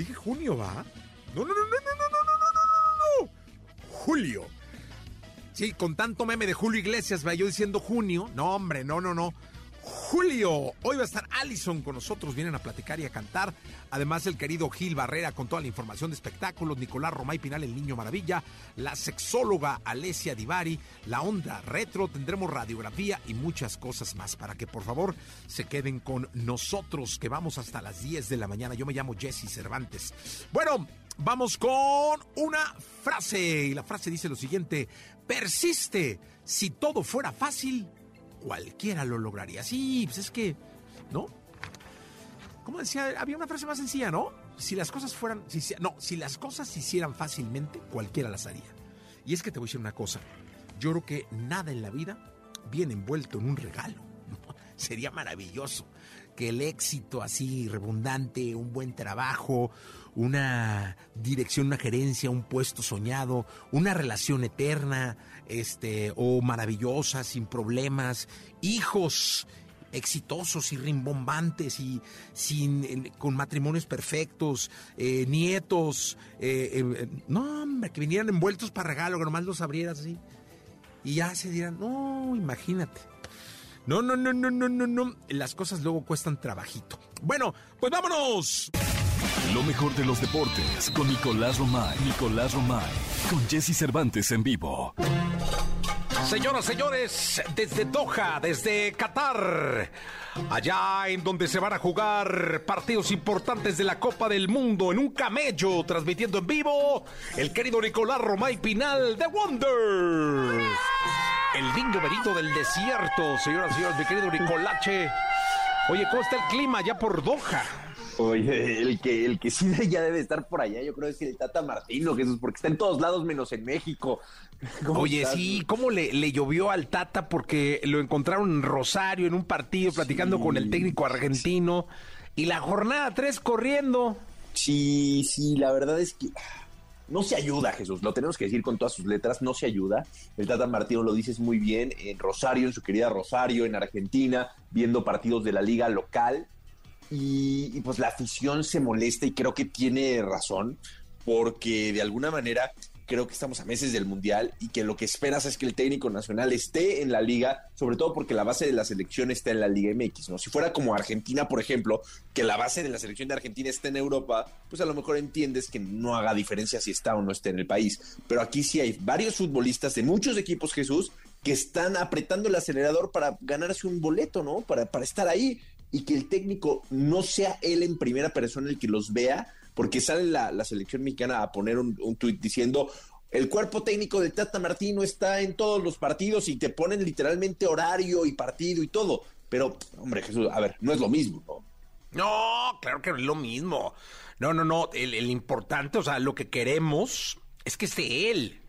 Dije junio, ¿va? No, no, no, no, no, no, no, no, no, no, no. Julio. Sí, con tanto meme de Julio Iglesias, va yo diciendo junio. No, hombre, no, no, no. Julio. Hoy va a estar Allison con nosotros, vienen a platicar y a cantar. Además, el querido Gil Barrera con toda la información de espectáculos, Nicolás Romay Pinal, el Niño Maravilla, la sexóloga Alesia Divari, la onda retro, tendremos radiografía y muchas cosas más para que por favor se queden con nosotros, que vamos hasta las 10 de la mañana. Yo me llamo Jesse Cervantes. Bueno, vamos con una frase y la frase dice lo siguiente, persiste, si todo fuera fácil cualquiera lo lograría. Sí, pues es que, ¿no? Como decía, había una frase más sencilla, ¿no? Si las cosas fueran, si, no, si las cosas se hicieran fácilmente, cualquiera las haría. Y es que te voy a decir una cosa, yo creo que nada en la vida viene envuelto en un regalo. Sería maravilloso que el éxito así redundante, un buen trabajo, una dirección, una gerencia, un puesto soñado, una relación eterna, este, o maravillosa, sin problemas, hijos exitosos y rimbombantes y sin con matrimonios perfectos, eh, nietos, eh, eh, no hombre, que vinieran envueltos para regalo, que nomás los abrieras así y ya se dirán, no, imagínate. No, no, no, no, no, no, no. Las cosas luego cuestan trabajito. Bueno, pues vámonos. Lo mejor de los deportes con Nicolás Romay. Nicolás Romay. Con Jesse Cervantes en vivo. Señoras, señores, desde Doha, desde Qatar, allá en donde se van a jugar partidos importantes de la Copa del Mundo en un camello, transmitiendo en vivo el querido Nicolás Romay Pinal de Wonders. El niño verito del desierto, señoras y señores, mi querido Nicolache. Oye, ¿cómo está el clima ya por Doha? Oye, el que, el que sí ya debe estar por allá, yo creo es el Tata Martino, Jesús, porque está en todos lados menos en México. Oye, sí, ¿cómo le, le, llovió al Tata? Porque lo encontraron en Rosario, en un partido, platicando con el técnico argentino, y la jornada 3 corriendo. Sí, sí, la verdad es que no se ayuda, Jesús, lo tenemos que decir con todas sus letras, no se ayuda. El Tata Martino lo dices muy bien, en Rosario, en su querida Rosario, en Argentina, viendo partidos de la liga local, y, pues la afición se molesta y creo que tiene razón, porque de alguna manera creo que estamos a meses del Mundial y que lo que esperas es que el técnico nacional esté en la liga, sobre todo porque la base de la selección está en la Liga MX, ¿no? Si fuera como Argentina, por ejemplo, que la base de la selección de Argentina está en Europa, pues a lo mejor entiendes que no haga diferencia si está o no está en el país. Pero aquí sí hay varios futbolistas de muchos equipos, Jesús, que están apretando el acelerador para ganarse un boleto, ¿no? Para, para estar ahí y que el técnico no sea él en primera persona el que los vea, porque sale la, selección mexicana a poner un, un tuit diciendo, el cuerpo técnico de Tata Martino está en todos los partidos y te ponen literalmente horario y partido y todo. Pero, hombre, Jesús, a ver, no es lo mismo, ¿no? No, claro que no es lo mismo. No, no, no. El, el importante, o sea, lo que queremos es que esté él.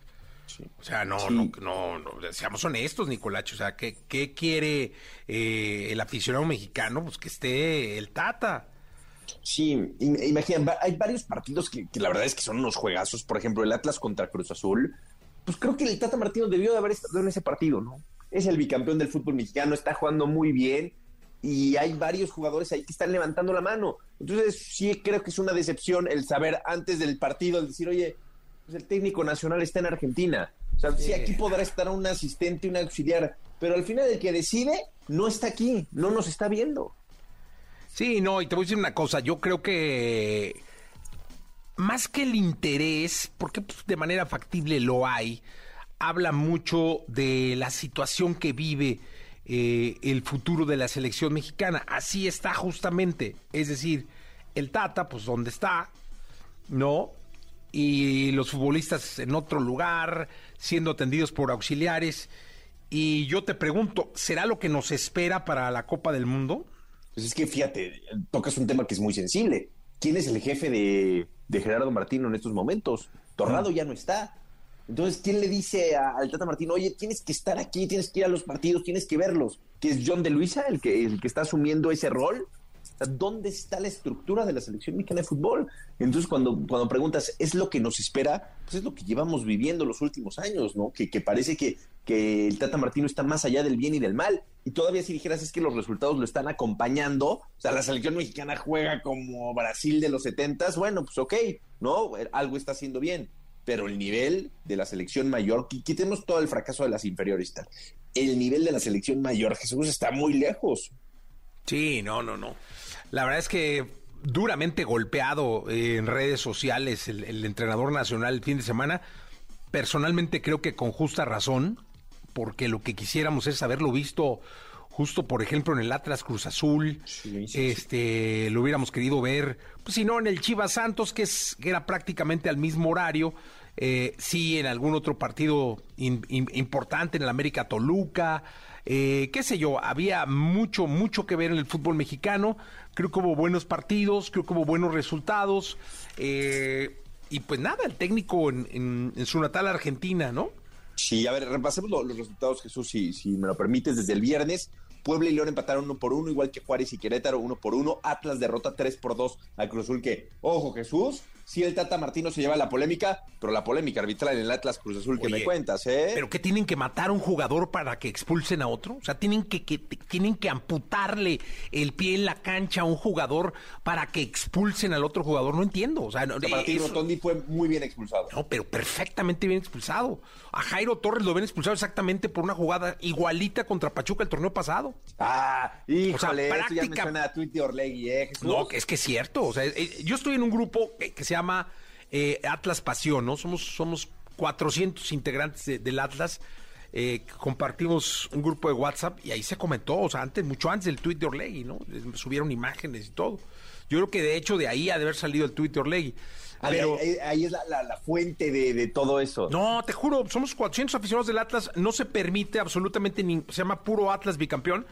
O sea, no, no, no, no, seamos honestos, Nicolacho. O sea, ¿qué, qué quiere eh, el aficionado mexicano? Pues que esté el Tata. Sí, imagina, hay varios partidos que, la verdad es que son unos juegazos. Por ejemplo, el Atlas contra Cruz Azul. Pues creo que el Tata Martino debió de haber estado en ese partido, ¿no? Es el bicampeón del fútbol mexicano, está jugando muy bien y hay varios jugadores ahí que están levantando la mano. Entonces, sí creo que es una decepción el saber antes del partido, el decir, oye, Pues el técnico nacional está en Argentina. O sea, sí, aquí podrá estar un asistente, un auxiliar, pero al final el que decide no está aquí, no nos está viendo. Sí, no, y te voy a decir una cosa, yo creo que más que el interés, porque pues, de manera factible lo hay, habla mucho de la situación que vive eh, el futuro de la selección mexicana. Así está justamente, es decir, el Tata, pues donde está, ¿no? Y los futbolistas en otro lugar, siendo atendidos por auxiliares. Y yo te pregunto, ¿será lo que nos espera para la Copa del Mundo? Pues es que fíjate, tocas un tema que es muy sensible. ¿Quién es el jefe de, Gerardo Martino en estos momentos? Torrado ya no está. Entonces, ¿quién le dice al Tata Martino, oye, tienes que estar aquí, tienes que ir a los partidos, tienes que verlos? ¿Que es John de Luisa el que, el que está asumiendo ese rol? ¿Dónde está la estructura de la selección mexicana de fútbol? Entonces, cuando, cuando preguntas, ¿es lo que nos espera? Pues es lo que llevamos viviendo los últimos años, ¿no? Que, parece que, que el Tata Martino está más allá del bien y del mal. Y todavía si dijeras es que los resultados lo están acompañando, o sea, la selección mexicana juega como Brasil de los setentas, bueno, pues ok, ¿no? Algo está haciendo bien. Pero el nivel de la selección mayor, quitemos todo el fracaso de las inferiores. El nivel de la selección mayor, Jesús, está muy lejos. Sí, no, no, no. La verdad es que duramente golpeado en redes sociales el, entrenador nacional el fin de semana. Personalmente creo que con justa razón, porque lo que quisiéramos es haberlo visto justo, por ejemplo, en el Atlas Cruz Azul. este, lo hubiéramos querido ver, pues si no, en el Chivas Santos, que, es, que era prácticamente al mismo horario. Eh, sí, en algún otro partido importante, en el América Toluca. Eh, qué sé yo, había mucho, mucho que ver en el fútbol mexicano. Creo que hubo buenos partidos, creo que hubo buenos resultados. Eh, y pues nada, el técnico en, su natal Argentina, ¿no? Sí, a ver, repasemos los resultados, Jesús, si, me lo permites, desde el viernes. Puebla y León empataron uno por uno, igual que Juárez y Querétaro uno por uno. Atlas derrota tres por dos a Cruz Azul, que, ojo Jesús, si el Tata Martino se lleva la polémica, pero la polémica arbitral en el Atlas Cruz Azul que me cuentas, ¿eh? ¿Pero que tienen que matar a un jugador para que expulsen a otro? O sea, tienen que, que, tienen que amputarle el pie en la cancha a un jugador para que expulsen al otro jugador. No entiendo. O sea, no, Martino Tondi fue muy bien expulsado. No, pero perfectamente bien expulsado. A Jairo Torres lo ven expulsado exactamente por una jugada igualita contra Pachuca el torneo pasado. Ah, híjole, o sea, práctica... eso ya me suena a Tweet de Orlegui, ¿eh, Jesús? No, es que es cierto. O sea, eh, yo estoy en un grupo que, se llama eh, Atlas Pasión, ¿no? Somos, somos 400 integrantes del Atlas. Eh, compartimos un grupo de WhatsApp y ahí se comentó, o sea, antes, mucho antes del tuit de Orlegui, ¿no? Subieron imágenes y todo. Yo creo que de hecho de ahí ha de haber salido el tuit de Orlegui. Pero, ahí, es la, fuente de, todo eso. No, te juro, somos 400 aficionados del Atlas, no se permite absolutamente, ni, se llama puro Atlas bicampeón,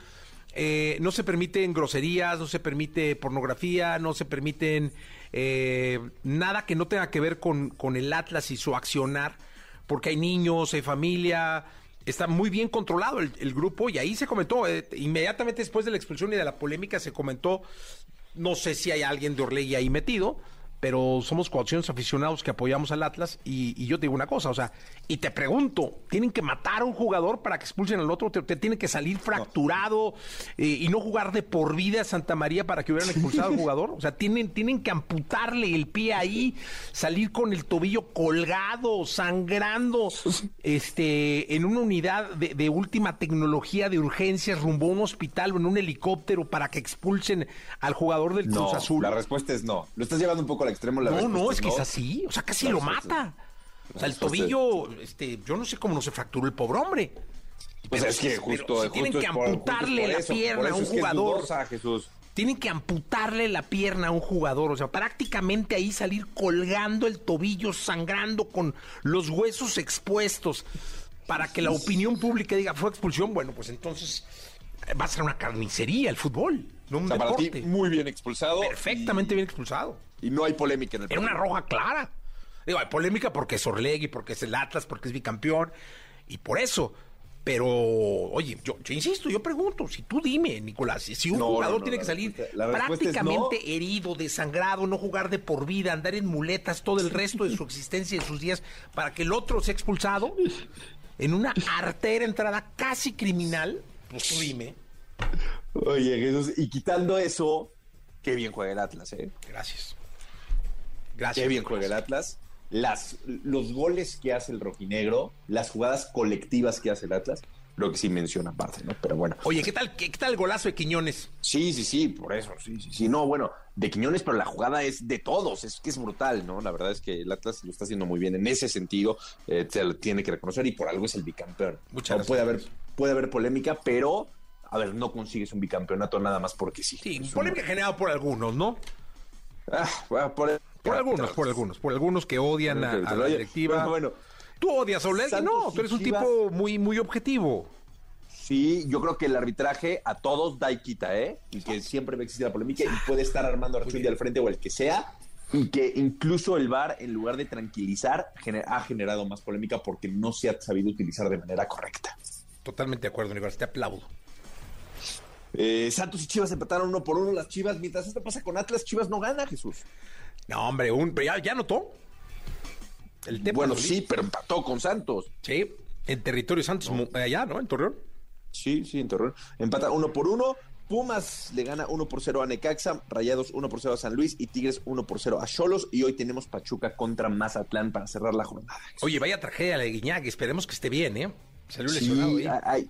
eh, no se permiten groserías, no se permite pornografía, no se permiten eh, nada que no tenga que ver con, con el Atlas y su accionar, porque hay niños, hay familia, está muy bien controlado el, grupo y ahí se comentó, eh, inmediatamente después de la expulsión y de la polémica se comentó, no sé si hay alguien de Orlegui ahí metido, pero somos 400 aficionados que apoyamos al Atlas y, yo te digo una cosa, o sea, y te pregunto, ¿tienen que matar a un jugador para que expulsen al otro? ¿Te, tiene que salir fracturado eh, y no jugar de por vida a Santa María para que hubieran expulsado al jugador? O sea, tienen, tienen que amputarle el pie ahí, salir con el tobillo colgado, sangrando, este, en una unidad de, última tecnología de urgencias rumbo a un hospital o en un helicóptero para que expulsen al jugador del Cruz Azul. La respuesta es no. Lo estás llevando un poco extremo No, no, es que es así. O sea, casi lo mata. O sea, el tobillo, este, yo no sé cómo no se fracturó el pobre hombre. Pues es que justo, tienen que amputarle la pierna a un jugador. Tienen que amputarle la pierna a un jugador, o sea, prácticamente ahí salir colgando el tobillo, sangrando con los huesos expuestos, para que la opinión pública diga fue expulsión. Bueno, pues entonces eh, va a ser una carnicería el fútbol, no un deporte. muy bien expulsado. Perfectamente bien expulsado. Y no hay polémica en el Era una roja clara. Digo, hay polémica porque es Orlegui, porque es el Atlas, porque es bicampeón. Y por eso. Pero, oye, yo, insisto, yo pregunto, si tú dime, Nicolás, si un jugador tiene que salir prácticamente herido, desangrado, no jugar de por vida, andar en muletas todo el resto de su existencia y de sus días para que el otro sea expulsado en una artera entrada casi criminal, pues tú dime. Oye, Jesús, y quitando eso, qué bien juega el Atlas, ¿eh? Gracias. Qué bien juega el Atlas. las, los goles que hace el rojinegro, las jugadas colectivas que hace el Atlas, creo que sí menciona aparte, ¿no? Pero bueno. Oye, ¿qué tal, qué, tal el golazo de Quiñones? Sí, sí, sí, por eso, sí, sí, sí. No, bueno, de Quiñones, pero la jugada es de todos, es que es brutal, ¿no? La verdad es que el Atlas lo está haciendo muy bien en ese sentido, eh, se lo tiene que reconocer y por algo es el bicampeón. Muchas no, puede haber, puede haber polémica, pero a ver, no consigues un bicampeonato nada más porque sí. Sí, polémica generada por algunos, ¿no? Ah, bueno, por, por algunos, por algunos, por algunos que odian a, a la directiva. Bueno, ¿Tú odias a Oleg? No, tú eres un tipo muy, muy objetivo. Sí, yo creo que el arbitraje a todos da y quita, ¿eh? Y que siempre va a existir la polémica y puede estar Armando Archulli al frente o el que sea. Y que incluso el VAR, en lugar de tranquilizar, ha generado más polémica porque no se ha sabido utilizar de manera correcta. Totalmente de acuerdo, Nicolás, te aplaudo. Eh, Santos y Chivas empataron uno por uno las Chivas. Mientras esto pasa con Atlas, Chivas no gana, Jesús. No, hombre, un, ya, ya notó. El bueno, sí, pero empató con Santos. Sí, en territorio Santos, allá, ¿no? En Torreón. Sí, sí, en Torreón. Empata uno por uno. Pumas le gana 1 por 0 a Necaxa, Rayados 1 por 0 a San Luis y Tigres 1 por 0 a Cholos. Y hoy tenemos Pachuca contra Mazatlán para cerrar la jornada. Oye, vaya tragedia de Guiñac, esperemos que esté bien, ¿eh? Salió lesionado. Hay,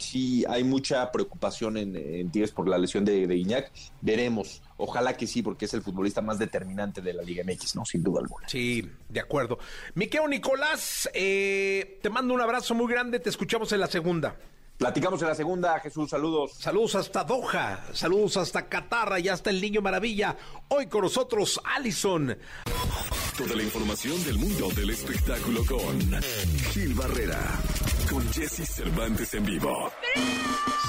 sí, hay mucha preocupación en, Tigres por la lesión de, de Guiñac. Veremos. Ojalá que sí, porque es el futbolista más determinante de la Liga MX, ¿no? Sin duda alguna. Sí, de acuerdo. Miqueo Nicolás, eh, te mando un abrazo muy grande, te escuchamos en la segunda. Platicamos en la segunda, Jesús, saludos. Saludos hasta Doha, saludos hasta Qatar y hasta el Niño Maravilla. Hoy con nosotros, Allison. Toda la información del mundo del espectáculo con Gil Barrera, con Jesse Cervantes en vivo.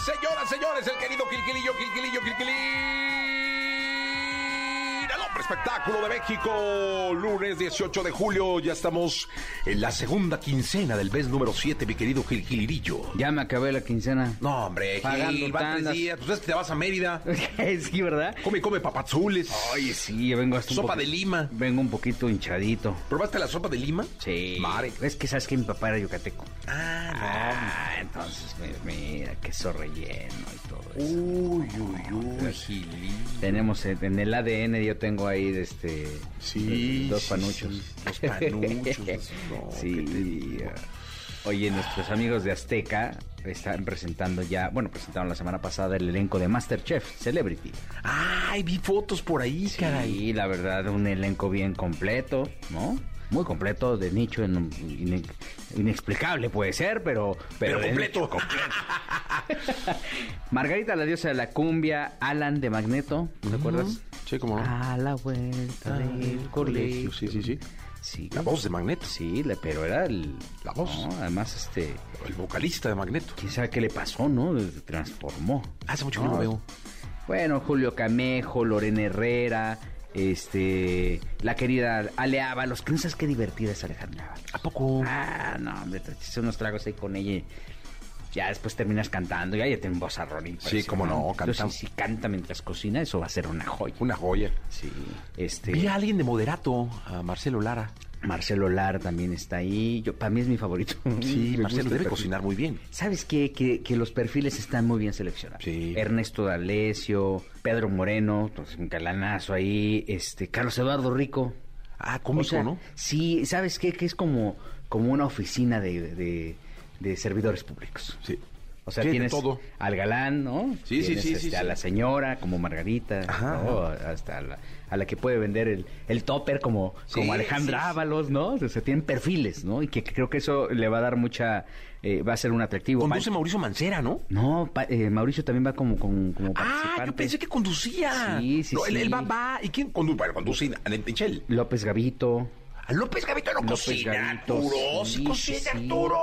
Señoras, señores, el querido Gilquilillo, Gilquilillo, Gilquilillo espectáculo de México. Lunes 18 de julio, ya estamos en la segunda quincena del mes número 7, mi querido Gil Gilirillo. Ya me acabé la quincena. No, hombre, Gil, va tres días. Pues es que te vas a Mérida. sí, ¿verdad? Come, come papazules. Oye, sí, vengo hasta Sopa de lima. Vengo un poquito hinchadito. ¿Probaste la sopa de lima? Sí. Madre. Es que sabes que mi papá era yucateco. Ah, no. Ah, entonces, mira, queso relleno y todo eso. Uy, uy, uy, Gilillo. Tenemos en el ADN, yo tengo ahí este sí, dos panuchos. dos panuchos. sí. Oye, nuestros amigos de Azteca están presentando ya, bueno, presentaron la semana pasada el elenco de Masterchef Celebrity. Ay, vi fotos por ahí, sí, caray. la verdad, un elenco bien completo, ¿no? Muy completo, de nicho, inexplicable puede ser, pero... Pero, completo. Margarita, la diosa de la cumbia, Alan de Magneto, ¿te acuerdas? Sí, como A la vuelta del colegio. Sí, sí, sí. Sí. La voz de Magneto. Sí, pero era el... La voz. además, este... El vocalista de Magneto. ¿Quién sabe qué le pasó, no? Transformó. Hace mucho que no, lo veo. Bueno, Julio Camejo, Lorena Herrera, este, la querida Ale Ábalos, que no sabes qué divertida es Alejandra Ábalos. ¿A poco? Ah, no, hombre, te unos tragos ahí con ella ya después terminas cantando, ya, ya tiene un vozarrón Sí, como no, canta. si canta mientras cocina, eso va a ser una joya. Una joya. Sí. Este... Vi a alguien de moderato, a Marcelo Lara. Marcelo Lara también está ahí. Yo, para mí es mi favorito. Sí, Marcelo debe cocinar muy bien. ¿Sabes qué? Que, que, los perfiles están muy bien seleccionados. Sí. Ernesto D'Alessio, Pedro Moreno, pues, un calanazo ahí, este, Carlos Eduardo Rico. Ah, cómico, ¿no? Sí, ¿sabes qué? Que es como, como una oficina de de servidores públicos. Sí. O sea, tienes todo. al galán, ¿no? Sí, sí, sí, este, A la señora, como Margarita, hasta a la, que puede vender el, el topper, como, como Alejandra Ábalos, ¿no? O sea, tienen perfiles, ¿no? Y que, creo que eso le va a dar mucha... Eh, va a ser un atractivo. Conduce Mauricio Mancera, ¿no? No, eh, Mauricio también va como, como, como Ah, yo pensé que conducía. Sí, sí, sí. Él, va, va. ¿Y quién conduce? Bueno, conduce Michel. López Gavito. López Gavito no López cocina, Arturo. Sí, cocina, Arturo.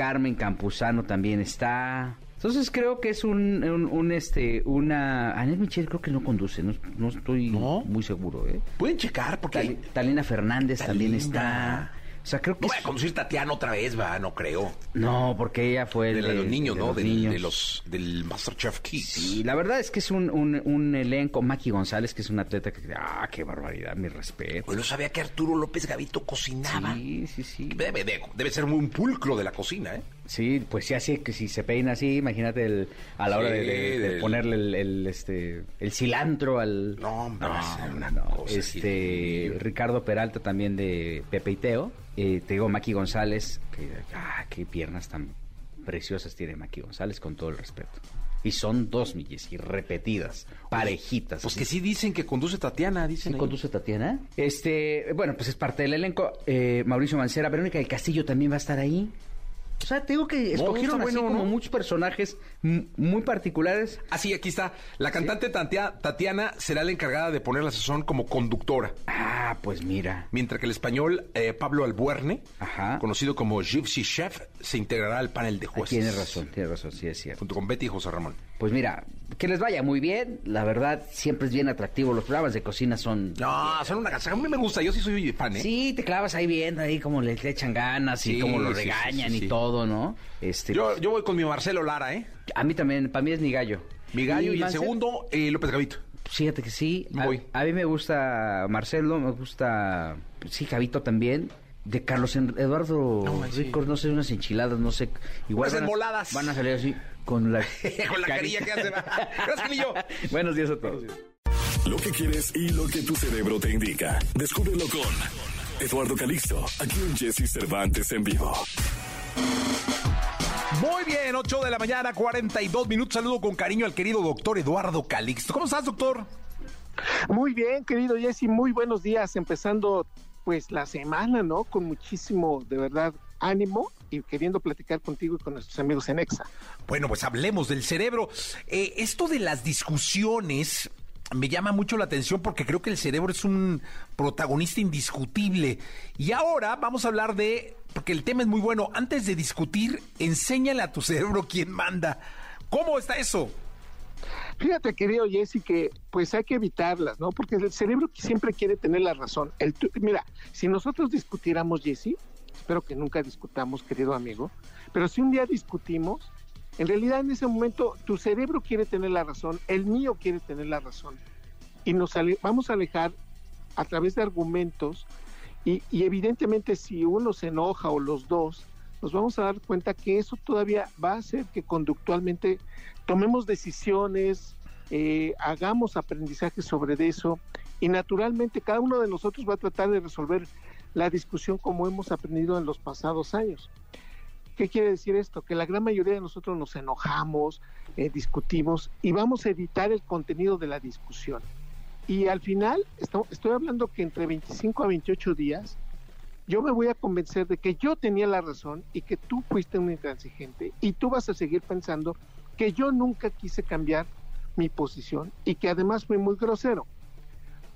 Carmen Campuzano también está. Entonces creo que es un, un, este, una... Anel Michel creo que no conduce, no, estoy muy seguro, ¿eh? Pueden checar porque... Talina Fernández también está. O sea, creo que. No voy a conducir Tatiana otra vez, va, no creo. No, porque ella fue. De, de los niños, ¿no? De, de los, del Masterchef Kids. Sí, la verdad es que es un, un, elenco. Maki González, que es un atleta que. ¡Ah, qué barbaridad! Mi respeto. Pues no sabía que Arturo López Gavito cocinaba. Sí, sí, sí. Debe, debe ser muy un pulcro de la cocina, ¿eh? Sí, pues sí, así que si se peina así, imagínate el, a la hora de, ponerle el, este el cilantro al No, hombre, no, este Ricardo Peralta también de Pepe y Teo, eh, te digo Maki González, que ah, qué piernas tan preciosas tiene Maki González con todo el respeto. Y son dos milles y repetidas, parejitas. Pues que sí dicen que conduce Tatiana, dicen. ¿Sí conduce Tatiana? Este, bueno, pues es parte del elenco. Eh, Mauricio Mancera, Verónica del Castillo también va a estar ahí. O sea, tengo que escogieron así como muchos personajes muy particulares. Así, aquí está. La cantante Tatiana será la encargada de poner la sazón como conductora. Ah, pues mira. Mientras que el español eh, Pablo Albuerne, conocido como Gypsy Chef, se integrará al panel de jueces. Tiene razón, tiene razón, sí es cierto. Junto con Betty y José Ramón. Pues mira, que les vaya muy bien. La verdad, siempre es bien atractivo. Los programas de cocina son. No, son una casa. A mí me gusta. Yo sí soy fan, ¿eh? Sí, te clavas ahí viendo ahí como le, echan ganas y cómo lo regañan y todo, ¿no? Este, yo, yo voy con mi Marcelo Lara, ¿eh? A mí también, para mí es mi gallo. Mi gallo y, el segundo, eh, López Gavito. Fíjate que sí. A, mí me gusta Marcelo, me gusta, sí, Gavito también. De Carlos Eduardo no, no sé, unas enchiladas, no sé. Igual van a, van a salir así con la, con la carilla que hace. Gracias, Buenos días a todos. Lo que quieres y lo que tu cerebro te indica. Descúbrelo con Eduardo Calixto, aquí en Jesse Cervantes en vivo. Muy bien, 8 de la mañana, 42 minutos. Saludo con cariño al querido doctor Eduardo Calixto. ¿Cómo estás, doctor? Muy bien, querido Jesse, muy buenos días. Empezando pues la semana, ¿no? Con muchísimo, de verdad, ánimo y queriendo platicar contigo y con nuestros amigos en EXA. Bueno, pues hablemos del cerebro. Eh, esto de las discusiones me llama mucho la atención porque creo que el cerebro es un protagonista indiscutible. Y ahora vamos a hablar de, porque el tema es muy bueno, antes de discutir, enséñale a tu cerebro quién manda. ¿Cómo está eso? Fíjate, querido Jesse, que pues hay que evitarlas, ¿no? Porque el cerebro siempre quiere tener la razón. El, mira, si nosotros discutiéramos, Jesse, espero que nunca discutamos, querido amigo, pero si un día discutimos, en realidad en ese momento tu cerebro quiere tener la razón, el mío quiere tener la razón, y nos vamos a alejar a través de argumentos, y, y evidentemente si uno se enoja o los dos, nos vamos a dar cuenta que eso todavía va a hacer que conductualmente tomemos decisiones, eh, hagamos aprendizaje sobre eso y naturalmente cada uno de nosotros va a tratar de resolver la discusión como hemos aprendido en los pasados años. ¿Qué quiere decir esto? Que la gran mayoría de nosotros nos enojamos, eh, discutimos y vamos a editar el contenido de la discusión. Y al final, estoy hablando que entre 25 a 28 días, yo me voy a convencer de que yo tenía la razón y que tú fuiste un intransigente y tú vas a seguir pensando que yo nunca quise cambiar mi posición y que además fue muy grosero.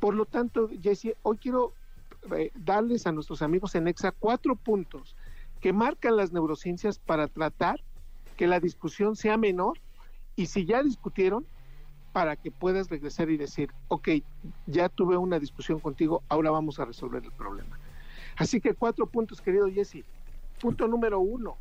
Por lo tanto, Jesse, hoy quiero darles a nuestros amigos en EXA cuatro puntos que marcan las neurociencias para tratar que la discusión sea menor y si ya discutieron, para que puedas regresar y decir, ok, ya tuve una discusión contigo, ahora vamos a resolver el problema. Así que cuatro puntos, querido Jesse. Punto número uno,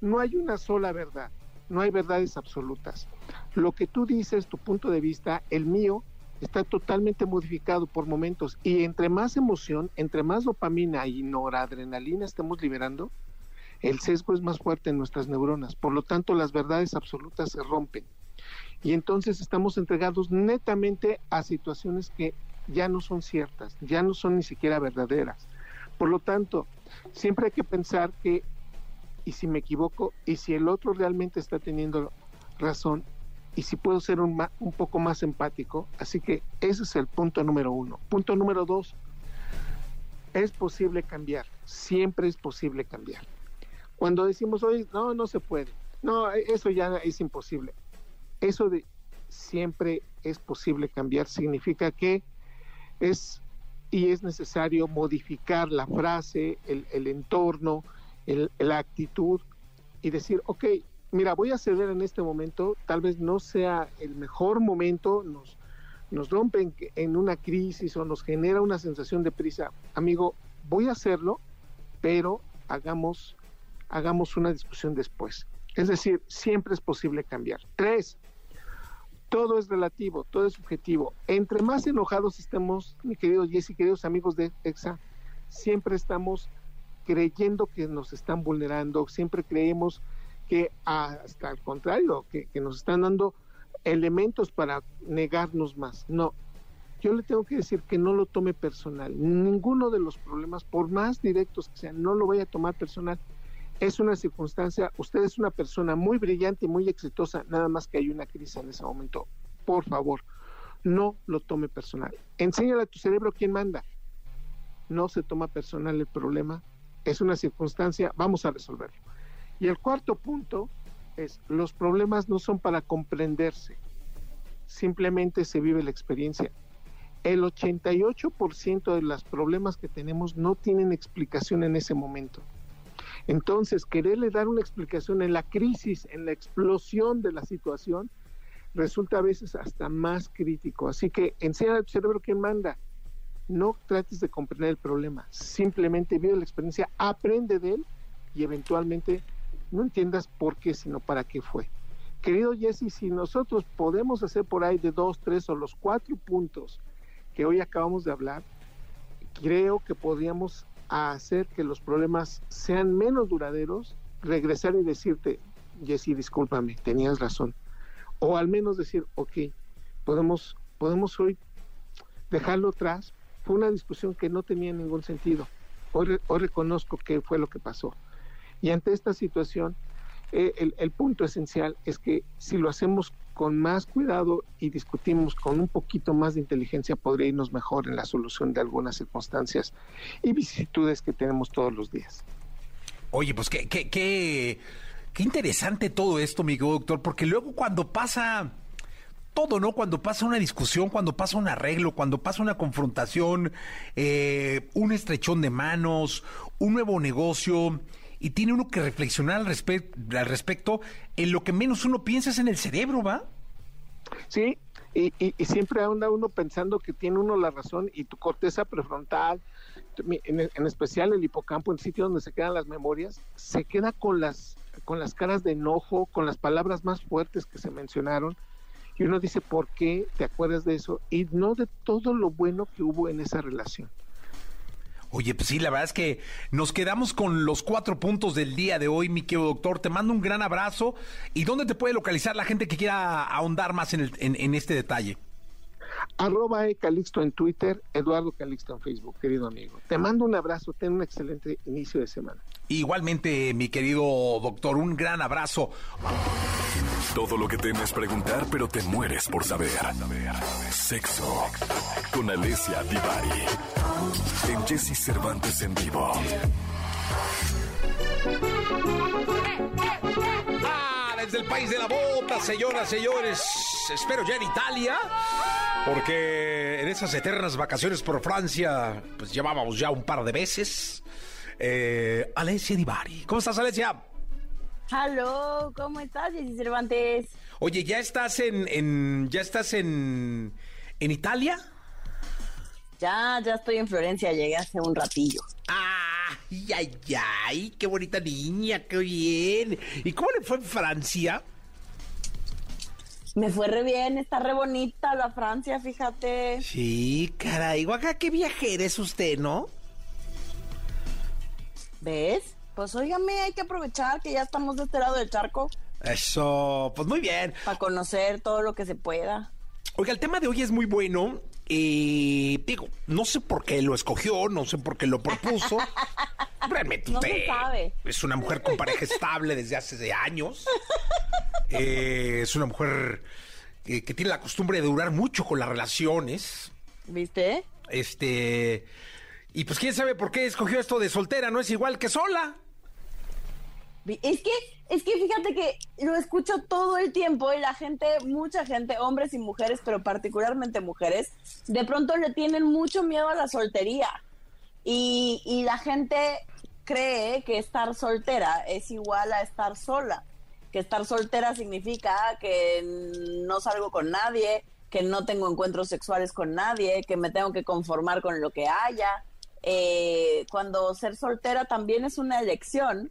no hay una sola verdad no hay verdades absolutas. Lo que tú dices, tu punto de vista, el mío, está totalmente modificado por momentos y entre más emoción, entre más dopamina y noradrenalina estemos liberando, el sesgo es más fuerte en nuestras neuronas, por lo tanto las verdades absolutas se rompen. Y entonces estamos entregados netamente a situaciones que ya no son ciertas, ya no son ni siquiera verdaderas. Por lo tanto, siempre hay que pensar que y si me equivoco y si el otro realmente está teniendo razón y si puedo ser un, un poco más empático. Así que ese es el punto número uno. Punto número dos, es posible cambiar, siempre es posible cambiar. Cuando decimos hoy, no, no se puede, no, eso ya es imposible. Eso de siempre es posible cambiar significa que es y es necesario modificar la frase, el, el entorno, la actitud y decir, ok, mira, voy a ceder en este momento, tal vez no sea el mejor momento, nos, nos rompen en una crisis o nos genera una sensación de prisa. Amigo, voy a hacerlo, pero hagamos, hagamos una discusión después. Es decir, siempre es posible cambiar. Tres, todo es relativo, todo es subjetivo. Entre más enojados estemos, mi querido Jesse, queridos amigos de EXA, siempre estamos creyendo que nos están vulnerando, siempre creemos que hasta al contrario, que, que nos están dando elementos para negarnos más. No, yo le tengo que decir que no lo tome personal. Ninguno de los problemas, por más directos que sean, no lo vaya a tomar personal. Es una circunstancia, usted es una persona muy brillante y muy exitosa, nada más que hay una crisis en ese momento. Por favor, no lo tome personal. Enséñale a tu cerebro quién manda. No se toma personal el problema, es una circunstancia, vamos a resolverlo. Y el cuarto punto es, los problemas no son para comprenderse, simplemente se vive la experiencia. El 88% de los problemas que tenemos no tienen explicación en ese momento. Entonces, quererle dar una explicación en la crisis, en la explosión de la situación, resulta a veces hasta más crítico. Así que enseña a tu cerebro quién manda. No trates de comprender el problema, simplemente vive la experiencia, aprende de él y eventualmente no entiendas por qué, sino para qué fue. Querido Jesse, si nosotros podemos hacer por ahí de dos, tres o los cuatro puntos que hoy acabamos de hablar, creo que podríamos hacer que los problemas sean menos duraderos, regresar y decirte, Jesse, discúlpame, tenías razón. O al menos decir, ok, podemos, podemos hoy dejarlo atrás. Fue una discusión que no tenía ningún sentido. Hoy, hoy reconozco qué fue lo que pasó. Y ante esta situación, eh, el, punto esencial es que si lo hacemos con más cuidado y discutimos con un poquito más de inteligencia, podría irnos mejor en la solución de algunas circunstancias y vicisitudes que tenemos todos los días. Oye, pues qué, qué, qué, qué interesante todo esto, amigo doctor, porque luego cuando pasa todo, ¿no? Cuando pasa una discusión, cuando pasa un arreglo, cuando pasa una confrontación, eh, un estrechón de manos, un nuevo negocio, y tiene uno que reflexionar al, respe al respecto, en lo que menos uno piensa es en el cerebro, ¿va? Sí, y, siempre anda uno pensando que tiene uno la razón y tu corteza prefrontal, en, en, especial el hipocampo, el sitio donde se quedan las memorias, se queda con las, con las caras de enojo, con las palabras más fuertes que se mencionaron. Y uno dice, ¿por qué te acuerdas de eso? Y no de todo lo bueno que hubo en esa relación. Oye, pues sí, la verdad es que nos quedamos con los cuatro puntos del día de hoy, mi querido doctor. Te mando un gran abrazo. ¿Y dónde te puede localizar la gente que quiera ahondar más en, el, en, en este detalle? Arroba e Calixto en Twitter, Eduardo Calixto en Facebook, querido amigo. Te mando un abrazo, ten un excelente inicio de semana. Igualmente, mi querido doctor, un gran abrazo. Todo lo que temes preguntar, pero te mueres por saber. Sexo con Alessia Divari. En Jesse Cervantes en vivo. Ah, desde el país de la bota, señoras, señores. Espero ya en Italia. Porque en esas eternas vacaciones por Francia, pues llevábamos ya un par de veces. Eh, Alessia Divari. ¿Cómo estás, Alessia? Hello, ¿cómo estás, Jessy Cervantes? Oye, ¿ya estás en, en ya estás en, en Italia? Ya, ya estoy en Florencia, llegué hace un ratillo. ¡Ay, ay, ay! ¡Qué bonita niña! ¡Qué bien! ¿Y cómo le fue en Francia? Me fue re bien, está re bonita la Francia, fíjate. Sí, caray, acá qué viajera es usted, ¿no? ¿Ves? Pues óigame, hay que aprovechar que ya estamos de este lado del charco. Eso, pues muy bien. Para conocer todo lo que se pueda. Oiga, el tema de hoy es muy bueno. Y digo, no sé por qué lo escogió, no sé por qué lo propuso. Realmente no usted se sabe. es una mujer con pareja estable desde hace años. Eh, es una mujer que, que tiene la costumbre de durar mucho con las relaciones. ¿Viste? Este. Y pues quién sabe por qué escogió esto de soltera, no es igual que sola. Es que, es que fíjate que lo escucho todo el tiempo y la gente, mucha gente, hombres y mujeres, pero particularmente mujeres, de pronto le tienen mucho miedo a la soltería. Y, y la gente cree que estar soltera es igual a estar sola. Que estar soltera significa que no salgo con nadie, que no tengo encuentros sexuales con nadie, que me tengo que conformar con lo que haya. Eh, cuando ser soltera también es una elección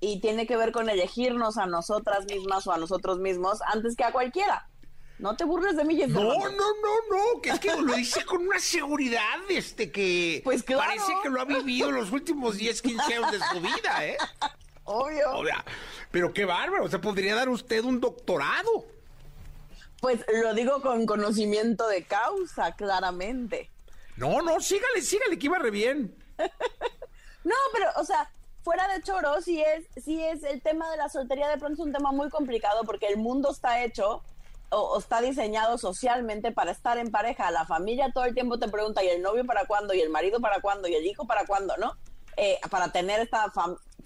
y tiene que ver con elegirnos a nosotras mismas o a nosotros mismos antes que a cualquiera. No te burles de mí, No, no, no, no, que es que lo dice con una seguridad, este, que Pues claro. parece que lo ha vivido los últimos 10, 15 años de su vida, ¿eh? Obvio. O sea, pero qué bárbaro, se podría dar usted un doctorado. Pues lo digo con conocimiento de causa, claramente. No, no, sígale, sígale, que iba re bien. No, pero, o sea, fuera de choro, sí es, sí es el tema de la soltería de pronto es un tema muy complicado porque el mundo está hecho o, o está diseñado socialmente para estar en pareja. La familia todo el tiempo te pregunta, ¿y el novio para cuándo? ¿Y el marido para cuándo? ¿Y el hijo para cuándo? ¿No? Eh, para tener esta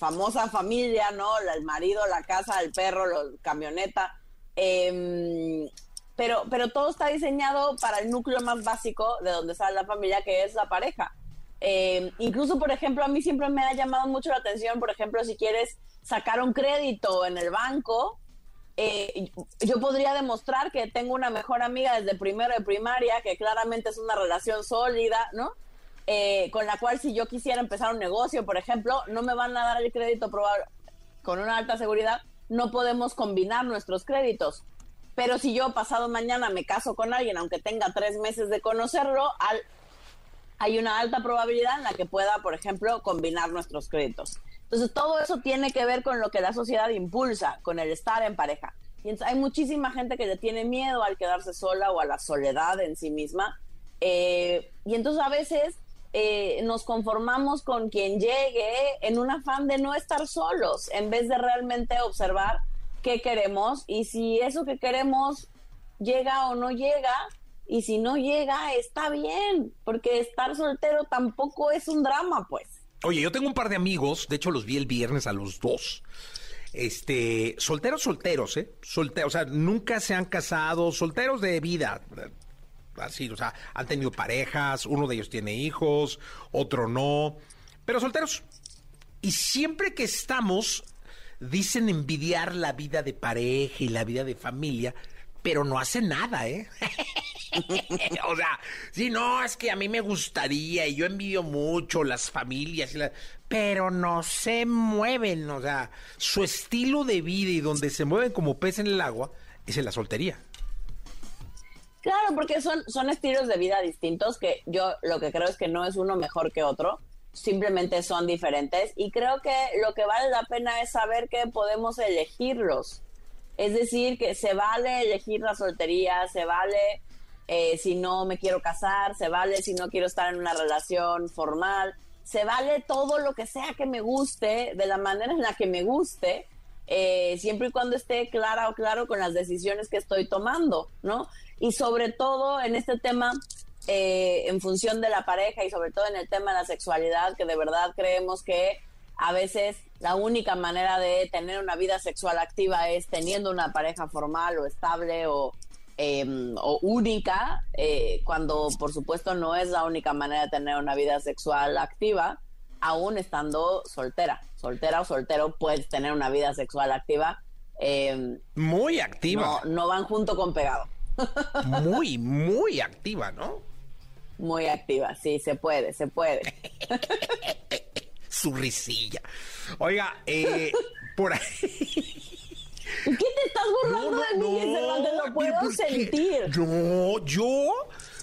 famosa familia, ¿no? El marido, la casa, el perro, la camioneta. Em, pero, pero todo está diseñado para el núcleo más básico de donde sale la familia, que es la pareja. Eh, incluso, por ejemplo, a mí siempre me ha llamado mucho la atención, por ejemplo, si quieres sacar un crédito en el banco, eh, yo podría demostrar que tengo una mejor amiga desde primero de primaria, que claramente es una relación sólida, ¿no? Eh, con la cual si yo quisiera empezar un negocio, por ejemplo, no me van a dar el crédito probable con una alta seguridad, no podemos combinar nuestros créditos. Pero si yo pasado mañana me caso con alguien, aunque tenga tres meses de conocerlo, hay una alta probabilidad en la que pueda, por ejemplo, combinar nuestros créditos. Entonces, todo eso tiene que ver con lo que la sociedad impulsa, con el estar en pareja. Hay muchísima gente que le tiene miedo al quedarse sola o a la soledad en sí misma. Eh, y entonces, a veces eh, nos conformamos con quien llegue en un afán de no estar solos, en vez de realmente observar qué queremos y si eso que queremos llega o no llega y si no llega, está bien, porque estar soltero tampoco es un drama, pues. Oye, yo tengo un par de amigos, de hecho los vi el viernes a los dos. Este, solteros, solteros, ¿eh? Solteros, o sea, nunca se han casado, solteros de vida. Así, o sea, han tenido parejas, uno de ellos tiene hijos, otro no, pero solteros. Y siempre que estamos, dicen envidiar la vida de pareja y la vida de familia, pero no hacen nada, ¿eh? o sea, sí, no, es que a mí me gustaría y yo envidio mucho las familias, y pero no se mueven, o sea, su estilo de vida y donde se mueven como pez en el agua es en la soltería. Claro, porque son, son estilos de vida distintos que yo lo que creo es que no es uno mejor que otro, simplemente son diferentes y creo que lo que vale la pena es saber que podemos elegirlos. Es decir, que se vale elegir la soltería, se vale eh, si no me quiero casar, se vale si no quiero estar en una relación formal, se vale todo lo que sea que me guste, de la manera en la que me guste, eh, siempre y cuando esté clara o claro con las decisiones que estoy tomando, ¿no? Y sobre todo en este tema, eh, en función de la pareja y sobre todo en el tema de la sexualidad, que de verdad creemos que a veces la única manera de tener una vida sexual activa es teniendo una pareja formal o estable o, eh, o única, eh, cuando por supuesto no es la única manera de tener una vida sexual activa, aún estando soltera. Soltera o soltero puedes tener una vida sexual activa. eh, Muy no, activa, no van junto con pegado. Muy, muy activa, ¿no? Muy activa, sí, se puede, se puede. Su risilla. Oiga, eh, por ahí. ¿Y qué te estás burlando de mí, Cervantes? Lo pero puedo sentir. No, yo.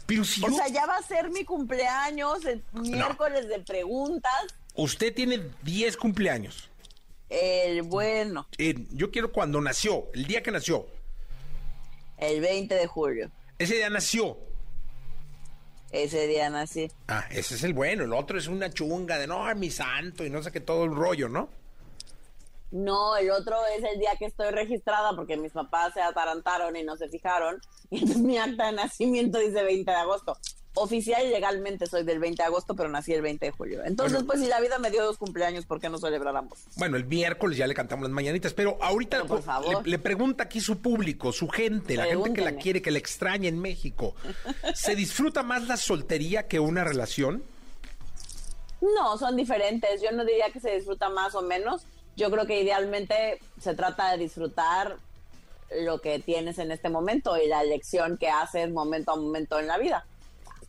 Pero si O yo- sea, ya va a ser mi cumpleaños, el miércoles de preguntas. Usted tiene 10 cumpleaños. El bueno, Eh, yo quiero cuando nació, el día que nació. El 20 de julio. Ese día nació. Ese día nací. Ah, ese es el bueno. El otro es una chunga de no, mi santo y no sé qué todo el rollo, ¿no? No, el otro es el día que estoy registrada porque mis papás se atarantaron y no se fijaron. Y entonces mi acta de nacimiento dice 20 de agosto. Oficial y legalmente soy del 20 de agosto, pero nací el 20 de julio. Entonces, Bueno. pues si la vida me dio dos cumpleaños, ¿por qué no celebrar ambos? Bueno, el miércoles ya le cantamos las mañanitas, pero ahorita por favor. le, le pregunta aquí su público, su gente, la gente que la quiere, que la extraña en México. ¿Se disfruta más la soltería que una relación? No, son diferentes. Yo no diría que se disfruta más o menos. Yo creo que idealmente se trata de disfrutar lo que tienes en este momento y la elección que haces momento a momento en la vida.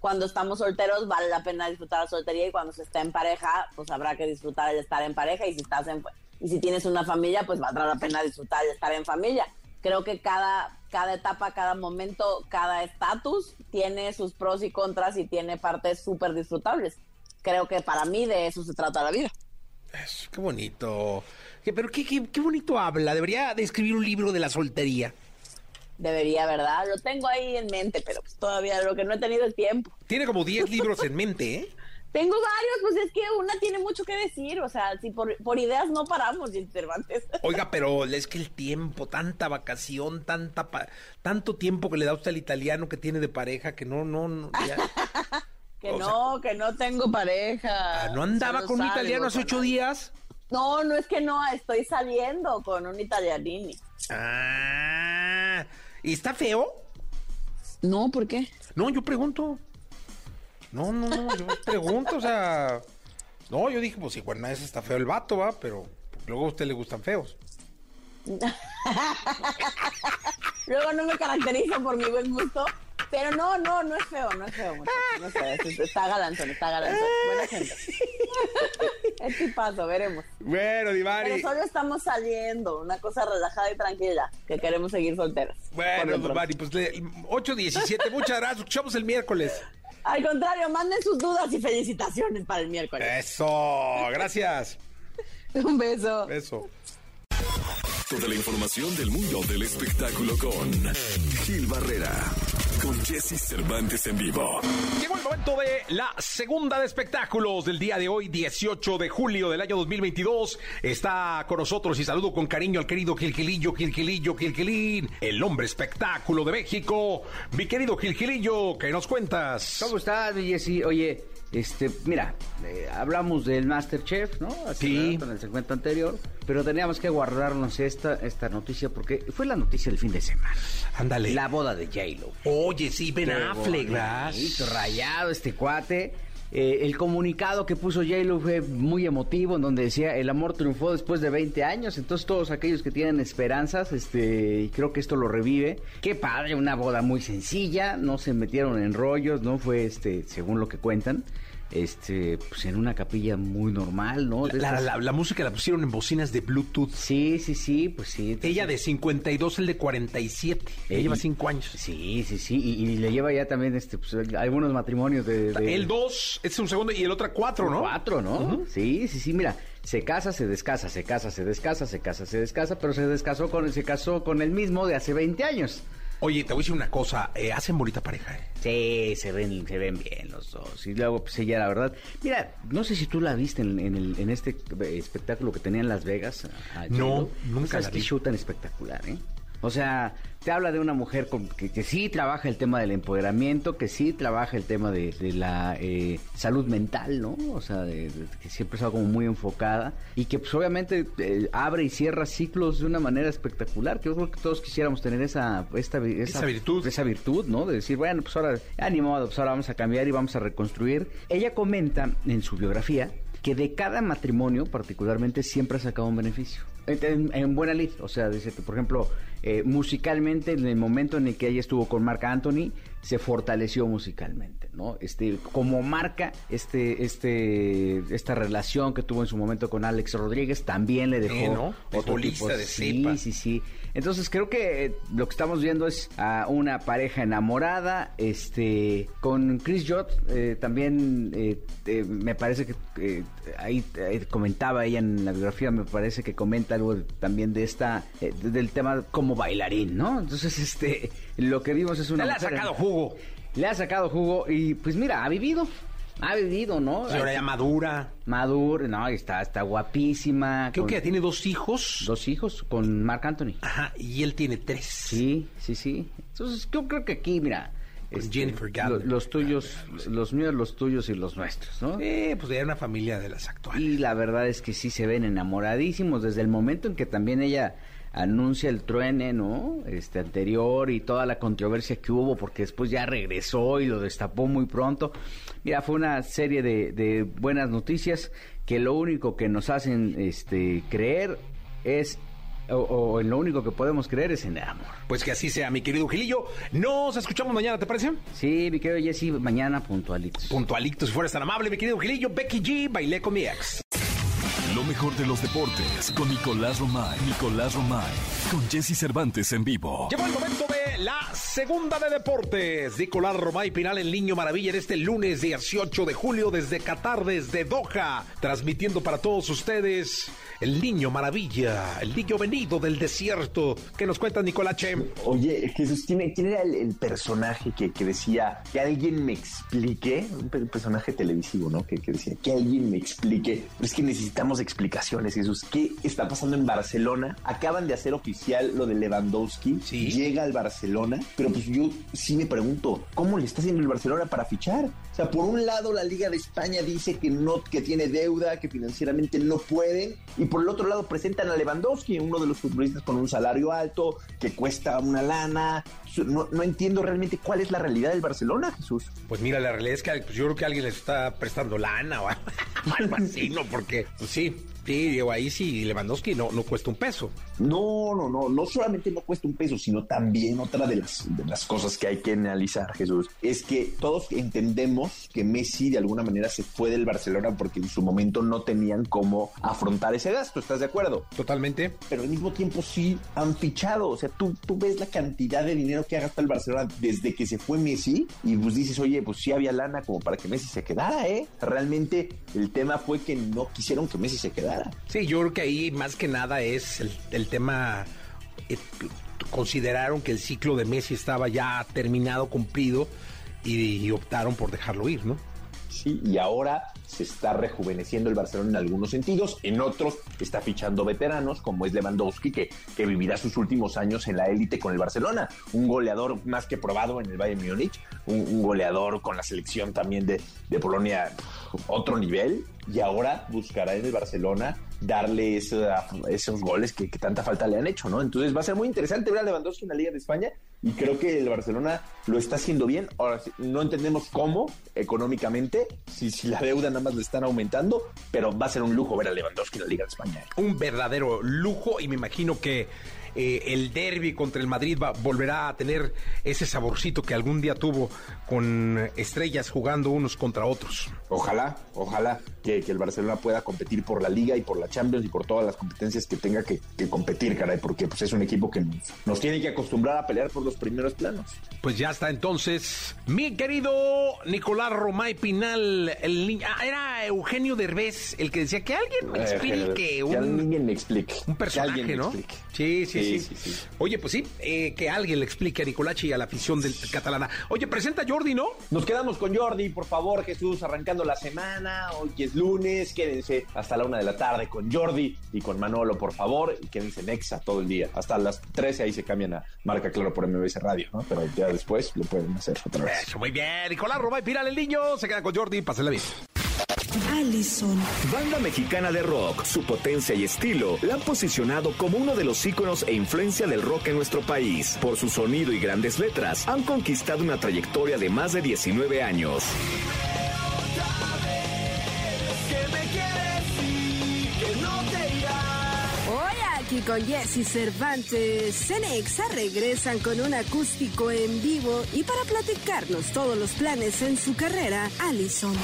Cuando estamos solteros vale la pena disfrutar la soltería y cuando se está en pareja, pues habrá que disfrutar el estar en pareja y si estás en y si tienes una familia, pues valdrá la pena disfrutar el estar en familia. Creo que cada cada etapa, cada momento, cada estatus tiene sus pros y contras y tiene partes súper disfrutables. Creo que para mí de eso se trata la vida. Eso, qué bonito. ¿Qué- Pero qué, qué, qué bonito habla. Debería de escribir un libro de la soltería. Debería, ¿verdad? Lo tengo ahí en mente, pero pues todavía lo que no he tenido el tiempo. Tiene como 10 libros en mente, ¿eh? Tengo varios, pues es que una tiene mucho que decir, o sea, si por, por ideas no paramos, Cervantes. Oiga, pero es que el tiempo, tanta vacación, tanta pa- tanto tiempo que le da usted al italiano que tiene de pareja que no, no, no. ya- Que O no, que no tengo pareja. Ah, ¿No andaba con un italiano hace ocho días? No, no es que no, estoy saliendo con un italianini. Ah, ¿y está feo? No, ¿por qué? No, yo pregunto. No, no, no, yo pregunto, o sea. No, yo dije, pues si bueno, ese está feo el vato, va, pero luego a usted le gustan feos. Luego no me caracterizo por mi buen gusto. Pero no, no, no es feo, no es feo, muchacho, no es feo, es- está galanzón, está galanzón, buena gente. Es tipazo, veremos. Bueno, Divari. Pero solo estamos saliendo, una cosa relajada y tranquila, que queremos seguir solteras. Por Bueno. Divari, pues le- 8.17, muchas gracias. Escuchamos el miércoles. Al contrario, manden sus dudas y felicitaciones para el miércoles. Eso, gracias. Un beso. Eso. Toda la información del mundo del espectáculo con Gil Barrera, con Jesse Cervantes en vivo. Llegó el momento de la segunda de espectáculos del día de hoy, 18 de julio del año 2022. Está con nosotros y saludo con cariño al querido Gilgilillo, Gilgilillo, Gilgilín, el hombre espectáculo de México. Mi querido Gilgilillo, ¿qué nos cuentas? ¿Cómo estás, Jessy? Oye, este, mira, eh, hablamos del Masterchef, ¿no? Hace Sí. rato, En el segmento anterior, pero teníamos que guardarnos esta, esta noticia porque fue la noticia del fin de semana. Ándale. La boda de J-Lo. Oye, sí, Ben Affleck, rayado este cuate. Eh, el comunicado que puso J-Lo fue muy emotivo, en donde decía el amor triunfó después de 20 años. Entonces, todos aquellos que tienen esperanzas, este, creo que esto lo revive. Qué padre, una boda muy sencilla, no se metieron en rollos, no fue este, según lo que cuentan, este, pues en una capilla muy normal, ¿no? La, la- la música la pusieron en bocinas de Bluetooth. Sí, sí, sí, pues sí. Ella de 52, el de 47. Ella lleva y- 5 años. Sí, sí, sí, y, y le lleva ya también este, pues, algunos matrimonios de... de- El 2, este es un segundo y el otro 4, ¿no? Cuatro, ¿no? Sí, sí, sí, mira, se casa, se descasa, se casa, se descasa, se casa, se descasa, pero se descasó con, se casó con el mismo de hace 20 años. Oye, te voy a decir una cosa. eh, hacen bonita pareja, ¿eh? Sí, se ven, se ven bien los dos. Y luego, pues ella, la verdad. Mira, no sé si tú la viste en, en el- en este espectáculo que tenía en Las Vegas. a- No, nunca ¿Sabes la qué vi. show tan espectacular, ¿eh? O sea, te habla de una mujer con- que, que sí trabaja el tema del empoderamiento, que sí trabaja el tema de, de la eh, salud mental, ¿no? O sea, de- de- que siempre está como muy enfocada y que pues obviamente eh, abre y cierra ciclos de una manera espectacular, que yo creo que todos quisiéramos tener esa, esta, Esa virtud. esa virtud, ¿no? De decir, bueno, pues ahora, ánimo, pues ahora vamos a cambiar y vamos a reconstruir. Ella comenta en su biografía que de cada matrimonio, particularmente, siempre ha sacado un beneficio. En, en- en buena lid, o sea, dice que, por ejemplo, eh, musicalmente, en el momento en el que ella estuvo con Marc Anthony, se fortaleció musicalmente, ¿no? Este, como marca, este, este, esta relación que tuvo en su momento con Alex Rodríguez, también le dejó Sí, ¿no? otro Beisbolista tipo de sí, cepa. sí, sí. Entonces creo que eh, lo que estamos viendo es a una pareja enamorada, este, con Chris Jott eh, también eh, eh, me parece que eh, ahí eh, comentaba ella en la biografía, me parece que comenta algo también de esta, eh, de- del tema como bailarín, ¿no? Entonces este, lo que vimos es una Le ha sacado jugo. le ha sacado jugo y pues mira, ha vivido, ha vivido, ¿no? Señora ya madura. Madura, no, está, está guapísima. Creo con que ya tiene dos hijos. dos hijos con Marc Anthony. Ajá, y él tiene tres. Sí, sí, sí. Entonces yo creo que aquí, mira, Con este, Jennifer Garner. lo- los tuyos, los míos, los tuyos y los nuestros, ¿no? Eh, pues ya era una familia de las actuales. Y la verdad es que sí se ven enamoradísimos desde el momento en que también ella anuncia el truene, ¿no? Este anterior y toda la controversia que hubo porque después ya regresó y lo destapó muy pronto. Mira, fue una serie de, de buenas noticias que lo único que nos hacen este creer es o, o en lo único que podemos creer es en el amor. Pues que así sea, mi querido Gilillo. Nos escuchamos mañana, ¿te parece? Sí, mi querido Jesse, mañana puntualitos. Puntualito, si fueras tan amable, mi querido Gilillo. Becky G, bailé con mi ex. Lo mejor de los deportes con Nicolás Romay. Nicolás Romay. Con Jesse Cervantes en vivo. Llegó el momento de la segunda de deportes. Nicolás Romay Pinal en Niño Maravilla en este lunes 18 de julio desde Qatar, desde Doha. Transmitiendo para todos ustedes el Niño Maravilla, el niño venido del desierto. ¿Qué nos cuenta Nicolache? Oye, Jesús, ¿quién, quién era el, el personaje que, que decía que alguien me explique? Un pe- personaje televisivo, ¿no? Que, que decía que alguien me explique. Pero es que necesitamos explicaciones, Jesús. ¿Qué está pasando en Barcelona? Acaban de hacer oficial lo de Lewandowski. Sí. Llega al Barcelona. Pero pues yo sí me pregunto, ¿cómo le está haciendo el Barcelona para fichar? O sea, por un lado la Liga de España dice que no, que tiene deuda, que financieramente no pueden, y por el otro lado presentan a Lewandowski, uno de los futbolistas con un salario alto, que cuesta una lana. No, no entiendo realmente cuál es la realidad del Barcelona, Jesús. Pues mira, la realidad es que pues, yo creo que alguien les está prestando lana o algo así, ¿no? Porque, pues sí, sí, digo, ahí sí, Lewandowski no, no cuesta un peso. No, no, no, no solamente no cuesta un peso, sino también otra de las, de las cosas que hay que analizar, Jesús, es que todos entendemos que Messi de alguna manera se fue del Barcelona porque en su momento no tenían cómo afrontar ese gasto, ¿estás de acuerdo? Totalmente. pero al mismo tiempo sí han fichado. O sea, tú, tú ves la cantidad de dinero que ha gastado el Barcelona desde que se fue Messi y pues dices, oye, pues sí había lana como para que Messi se quedara, ¿eh? Realmente el tema fue que no quisieron que Messi se quedara. Sí, yo creo que ahí más que nada es el, el tema. eh, consideraron que el ciclo de Messi estaba ya terminado, cumplido, y, y optaron por dejarlo ir, ¿no? Sí, y ahora se está rejuveneciendo el Barcelona en algunos sentidos, en otros está fichando veteranos, como es Lewandowski, que, que vivirá sus últimos años en la élite con el Barcelona, un goleador más que probado en el Bayern Múnich, un, goleador con la selección también de, de Polonia, otro nivel, y ahora buscará en el Barcelona darle esos goles que, que tanta falta le han hecho, ¿no? Entonces va a ser muy interesante ver a Lewandowski en la Liga de España y creo que el Barcelona lo está haciendo bien. Ahora no entendemos cómo económicamente, si, si la deuda nada más le están aumentando, pero va a ser un lujo ver a Lewandowski en la Liga de España. Un verdadero lujo, y me imagino que eh, el derby contra el Madrid va- volverá a tener ese saborcito que algún día tuvo con estrellas jugando unos contra otros. Ojalá, ojalá que, que el Barcelona pueda competir por la Liga y por la Champions y por todas las competencias que tenga que, que competir, caray, porque pues, es un equipo que nos, nos tiene que acostumbrar a pelear por los primeros planos. Pues ya está entonces, mi querido Nicolás Romay Pinal, el ni- ah, era Eugenio Derbez el que decía que alguien me explique Eh, que un, alguien me explique. un personaje, ¿no? explique. Sí sí sí, Sí, sí. Oye, pues sí, eh, que alguien le explique a Nicolachi y a la afición del catalana. Oye, presenta a Jordi, ¿no? Nos quedamos con Jordi, por favor, Jesús, arrancando la semana. Hoy es lunes, quédense hasta la una de la tarde con Jordi y con Manolo, por favor, y quédense en Exa todo el día. Hasta las 13 ahí se cambian a marca claro por MBS Radio, ¿no? Pero ya después lo pueden hacer otra vez. Eso, muy bien. Nicolás Romay Pinal, el niño, se queda con Jordi, pásenla bien. Allison. Banda mexicana de rock, su potencia y estilo la han posicionado como uno de los íconos e influencia del rock en nuestro país. Por su sonido y grandes letras, han conquistado una trayectoria de más de 19 años. Aquí con Jesse Cervantes, Cenexa regresan con un acústico en vivo y para platicarnos todos los planes en su carrera, Allison.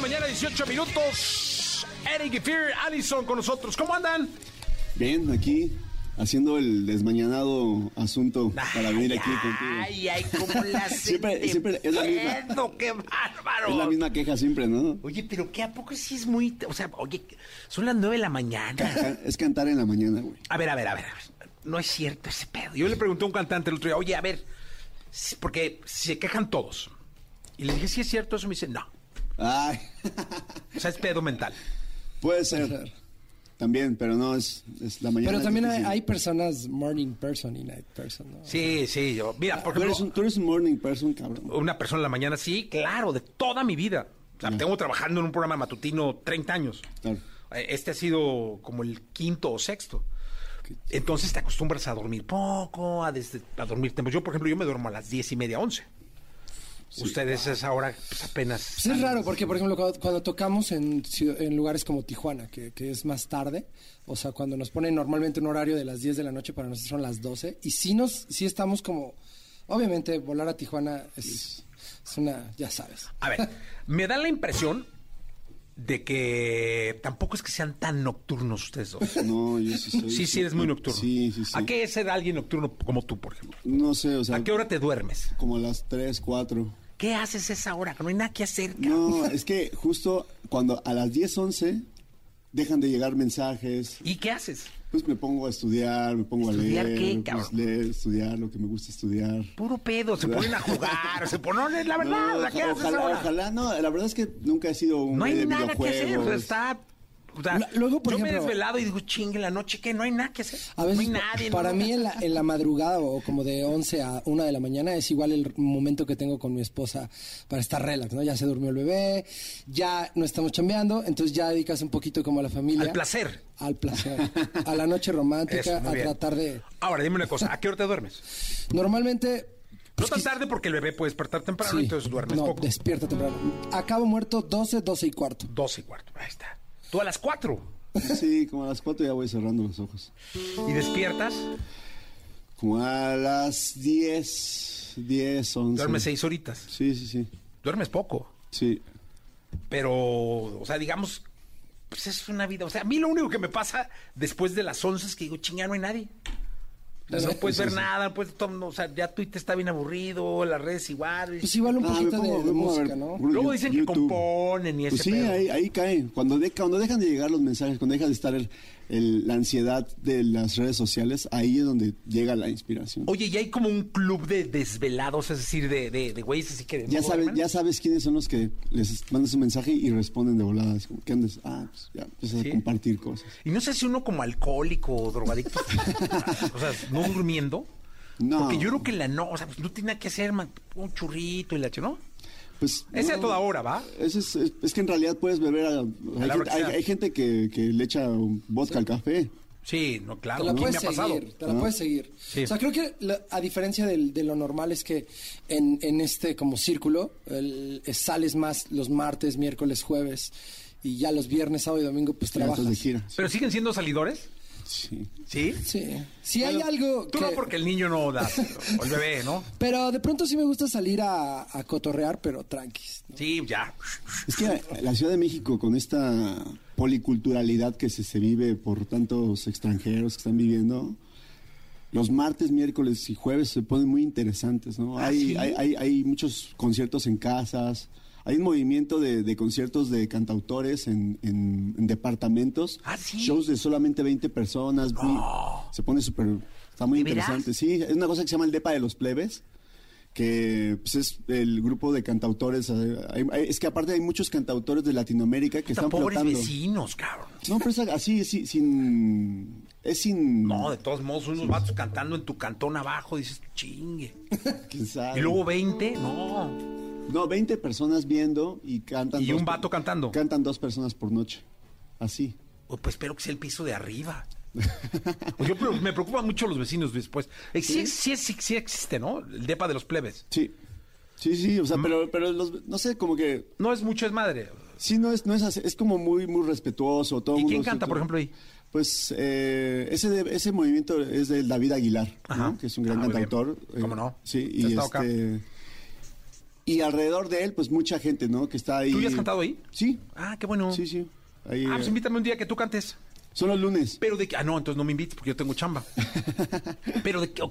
Mañana, 18 minutos. Eric y Fear, Allison con nosotros. ¿Cómo andan? Bien, aquí haciendo el desmañanado asunto para venir aquí contigo. Ay, ay, cómo la Siempre- siempre es la misma. ¡Qué bárbaro! Es la misma queja siempre, ¿no? Oye, pero ¿qué a poco sí es muy... O sea, oye, son las nueve de la mañana. Es cantar en la mañana, güey. A ver, a ver, a ver. a ver. No es cierto ese pedo. Yo le pregunté a un cantante el otro día, oye, a ver, si- porque se quejan todos. Y le dije, ¿sí es cierto eso? Me dice, no. Ay, O sea, es pedo mental. Puede ser. También, pero no, es, es la mañana. Pero también hay, personas morning person y night person, ¿no? Sí, sí. Yo, mira, por Tú eres, ejemplo, un, tú eres un morning person, cabrón. una persona en la mañana, sí, claro, de toda mi vida. O sea, tengo trabajando en un programa matutino 30 años. Claro. Eh, Este ha sido como el quinto o sexto. Entonces te acostumbras a dormir poco, a, desde- a dormir tiempo. Yo, por ejemplo, yo me duermo a las diez y media, Ustedes es ahora pues, apenas... Pues es raro porque, por ejemplo, cuando, cuando tocamos en, lugares como Tijuana, que, que es más tarde, o sea, cuando nos ponen normalmente un horario de las 10 de la noche, para nosotros son las 12, y sí, nos, sí estamos como... Obviamente, volar a Tijuana es, es una... ya sabes. A ver, me da la impresión de que tampoco es que sean tan nocturnos ustedes dos. No, yo sí soy. Sí, sí, eres muy nocturno. Sí, sí, sí. ¿A qué es ser alguien nocturno como tú, por ejemplo? No sé, o sea, ¿A qué hora te duermes? como a las 3, 4. ¿Qué haces esa hora? No hay nada que hacer. cabrón. No, es que justo cuando a las 10, 11 dejan de llegar mensajes, ¿Y qué haces? pues me pongo a estudiar, me pongo a ¿Estudiar leer. qué, pues, leer, estudiar lo que me gusta estudiar. Puro pedo, se ponen a jugar, se ponen, la verdad, No, ¿a ¿qué oja- haces ojalá, ahora? ojalá, no, la verdad es que nunca he sido un No hay de nada que hacer, o sea, está... o sea, Lu- luego, por yo me he ejemplo- desvelado y digo, chingue, la noche, ¿qué? No hay nada que hacer. A veces, no hay nadie. para no- mí en la, en la madrugada o como de 11 a 1 de la mañana es igual el momento que tengo con mi esposa para estar relax, ¿no? Ya se durmió el bebé, ya no estamos chambeando, entonces ya dedicas un poquito como a la familia. Al placer. Al placer. A la noche romántica, Eso, a bien. tratar de... Ahora, dime una cosa, ¿a qué hora te duermes? Normalmente... No pues, tan tarde porque el bebé puede despertar temprano, sí, entonces duermes no, poco. despierta temprano. Acabo muerto 12, 12 y cuarto. 12 y cuarto, ahí está. Tú a las 4 Sí, como a las 4 ya voy cerrando los ojos. y despiertas, Como a las 10, 10, 11. duermes 6 horitas. Sí, sí, sí. Duermes poco, Sí. pero, o sea, digamos, pues es una vida. O sea, a mí lo único que me pasa después de las 11 es que digo, chinga, no hay nadie. O sea, no puedes ver nada, pues, o sea, ya Twitter está bien aburrido, las redes igual. Pues igual un Ah, poquito de, pongo- música, ver ¿no? Luego dicen que componen y ese Pues sí, pedo. ahí, ahí cae. Cuando, de- cuando dejan de llegar los mensajes, cuando deja de estar el- el- la ansiedad de las redes sociales, ahí es donde llega la inspiración. Oye, y hay como un club de desvelados, es decir, de, de, de güeyes así que... ya, no sabes, ya sabes quiénes son los que les mandas un mensaje y responden de voladas. Como, ¿Qué andas? Ah, pues ya empiezas Sí. a compartir cosas. Y no sé si uno como alcohólico o drogadicto, o sea, no durmiendo. No. Porque yo creo que la no, o sea, pues no tiene nada que hacer, man, un churrito y la ¿no? Pues, Ese a toda hora, ¿va? ese es, es- es que en realidad puedes beber. a- hay, la gente, que hay- sea. hay gente que, que le echa un vodka al café. Sí, no, Te claro, la a mí me puedes ha pasado. seguir, te la ¿no? puedes seguir. Sí. O sea, creo que la- a diferencia del- de lo normal es que en, en este como círculo el- sales más los martes, miércoles, jueves y ya los viernes, sábado y domingo pues trabajas. de gira. ¿Pero siguen siendo salidores? Sí. ¿Sí? Sí. Si hay algo Tú que... no porque el niño no da, o el bebé, ¿no? Pero de pronto sí me gusta salir a, a cotorrear, pero tranquis. ¿no? Sí, ya. Es que la Ciudad de México, con esta policulturalidad que se, se vive por tantos extranjeros que están viviendo, los martes, miércoles y jueves se ponen muy interesantes, ¿no? ¿Ah, hay, sí? hay, hay, hay muchos conciertos en casas, hay un movimiento de, de conciertos de cantautores en, en- en departamentos, ¿Ah, sí? shows de solamente 20 personas, muy- se pone súper, está muy interesante, sí, es una cosa que se llama el Depa de los Plebes que pues, es el grupo de cantautores. eh, hay- hay- es que aparte hay muchos cantautores de Latinoamérica que Puta, están pobres flotando. vecinos, cabrón. No, pero es así, sí, sin... Es sin... No, de todos modos, unos vatos cantando en tu cantón abajo, dices, chingue. ¿quién sabe? Y luego 20, no. No, 20 personas viendo y cantan... Y dos un vato cantando. Cantan dos personas por noche. Así. Oh, Pues espero que sea el piso de arriba. Pues yo me preocupan mucho los vecinos después. Eh, Sí, sí, sí, sí existe, ¿no? El depa de los plebes. Sí. Sí, sí, Mm. o sea, pero, pero los, no sé, como que... No es mucho, es madre. Sí, no es, no es así, es como muy, muy respetuoso. Todo ¿Y mundo quién canta, por ejemplo, ahí? Pues eh, ese, de- ese movimiento es de David Aguilar, que es un gran Ah, cantautor. eh, ¿Cómo no? Sí, Se y este... Y alrededor de él, pues mucha gente, ¿no? Que está ahí. ¿Tú ya has cantado ahí? Sí, Ah, qué bueno. sí, sí. Ahí, Ah, pues eh, invítame un día que tú cantes. son los lunes. Pero de que, ah, no, entonces no me invites porque yo tengo chamba. Pero de que,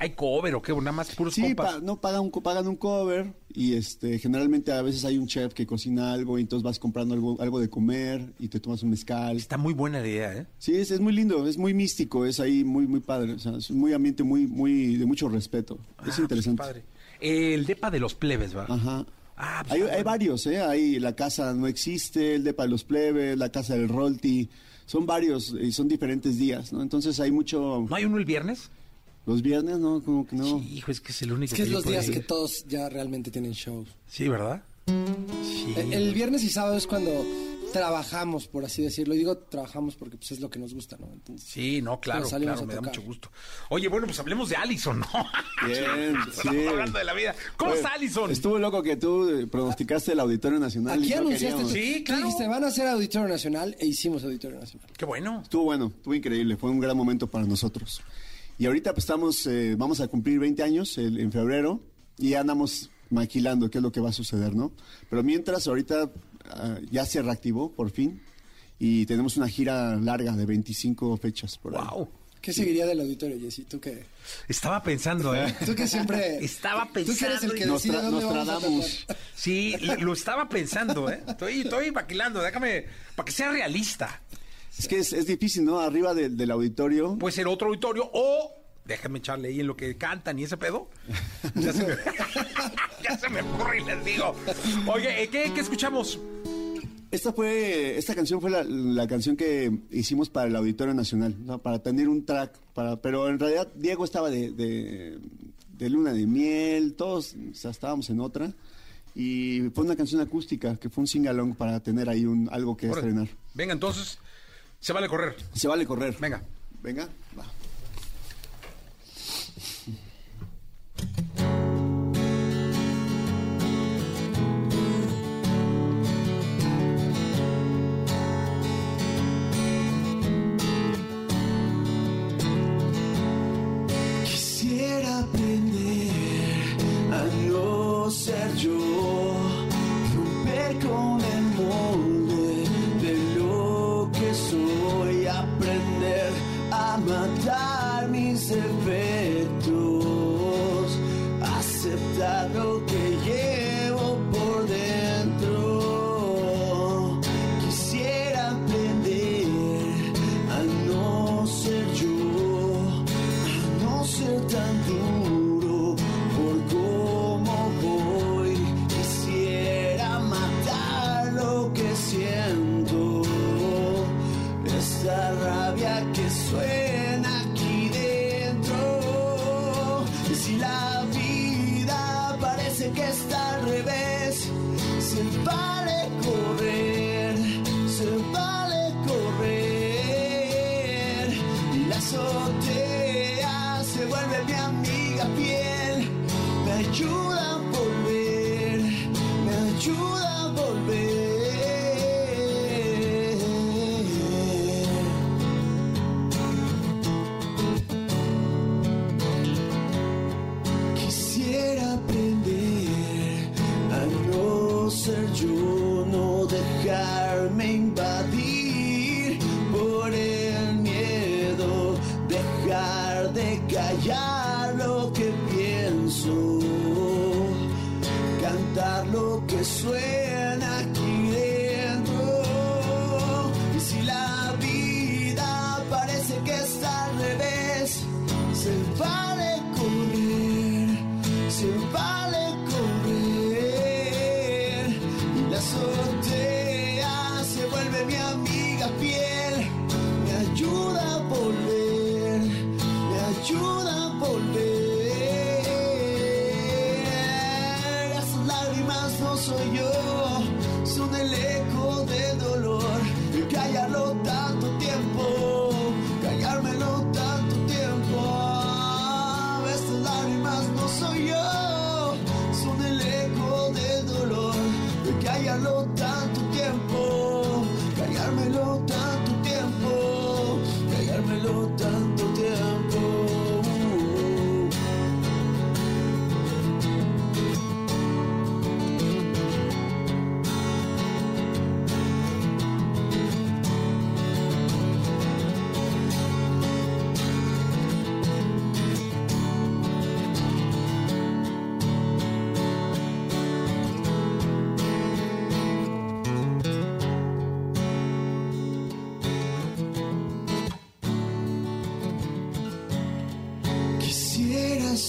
¿hay cover o qué? Nada más puros Sí, compas. pa- no pagan un, pagan un cover y este generalmente a veces hay un chef que cocina algo y entonces vas comprando algo, algo de comer y te tomas un mezcal. Está muy buena la idea, ¿eh? Sí, es, es muy lindo, es muy místico, es ahí muy muy padre, o sea, es un muy ambiente muy muy de mucho respeto. Ah, es pues, interesante. padre. El depa de los plebes, ¿va? Ajá. Ah, pues, hay, varios, ¿eh? Hay La Casa No Existe, el Depa de los Plebes, La Casa del Rolti. Son varios y son diferentes días, ¿no? Entonces hay mucho... ¿No hay uno el viernes? Los viernes, ¿no? Como que no. Sí, hijo, es que es el único Es que es yo los días que todos ya realmente tienen shows. Sí, ¿verdad? Sí. El, el viernes y sábado es cuando trabajamos, por así decirlo. Y digo trabajamos porque pues, es lo que nos gusta, ¿no? Entonces, Sí, no, claro, claro, me da mucho gusto. Oye, bueno, pues hablemos de Allison, ¿no? Bien, Estamos sí. hablando de la vida. ¿Cómo Oye, está Allison? Estuvo loco que tú eh, pronosticaste el Auditorio Nacional. Aquí y anunciaste, Sí, claro. dijiste, van a hacer Auditorio Nacional e hicimos Auditorio Nacional. Qué bueno. Estuvo bueno, estuvo increíble, fue un gran momento para nosotros. Y ahorita pues estamos, eh, vamos a cumplir 20 años el- en febrero y andamos maquilando qué es lo que va a suceder, ¿no? Pero mientras ahorita ah, ya se reactivó por fin y tenemos una gira larga de 25 fechas por ahí. Wow. ¿Qué seguiría del auditorio, Jessy? ¿Tú qué? Estaba pensando, ¿eh? Tú que siempre... Estaba Tú que eres pensando el que y- decide Nostra- dónde vamos a Nostradamus. tocar. Sí, lo estaba pensando, ¿eh? Estoy, estoy maquilando, déjame, para que sea realista. Es que es, es difícil, ¿no? Arriba del- del auditorio. Puede ser otro auditorio o déjame echarle ahí en lo que cantan y ese pedo. Ya se me, ya se me ocurre y les digo. Oye, ¿eh, ¿qué, qué escuchamos? Esta fue, esta canción fue la, la canción que hicimos para el Auditorio Nacional, ¿no? para tener un track, para, pero en realidad Diego estaba de, de, de luna de miel, todos o sea, estábamos en otra, y fue una canción acústica que fue un sing-along para tener ahí un, algo que estrenar. Venga, entonces, se vale correr. Se vale correr. Venga. Venga, ser amiga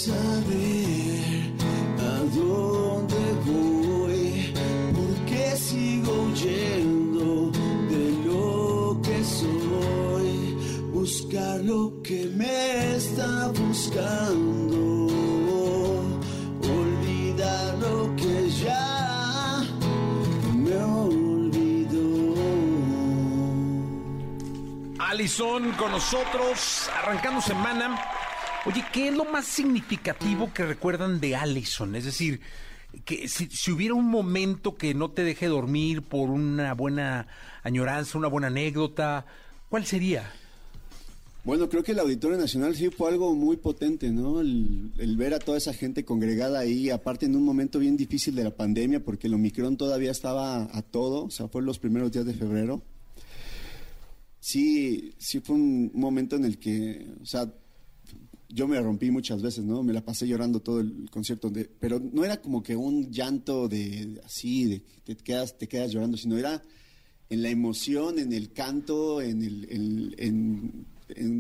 saber a dónde voy, por qué sigo huyendo de lo que soy, buscar lo que me está buscando, olvidar lo que ya me olvidó. Alison con nosotros, arrancando semana. Oye, ¿qué es lo más significativo que recuerdan de Alison? Es decir, que si, si hubiera un momento que no te deje dormir por una buena añoranza, una buena anécdota, ¿cuál sería? Bueno, creo que el Auditorio Nacional sí fue algo muy potente, ¿no? El, el ver a toda esa gente congregada ahí, aparte en un momento bien difícil de la pandemia, porque el Omicron todavía estaba a todo, o sea, fue los primeros días de febrero. Sí, sí fue un momento en el que, o sea, yo me rompí muchas veces, ¿no? Me la pasé llorando todo el concierto, de, pero no era como que un llanto de así, de te quedas, te quedas llorando, sino era en la emoción, en el canto, en, el, en,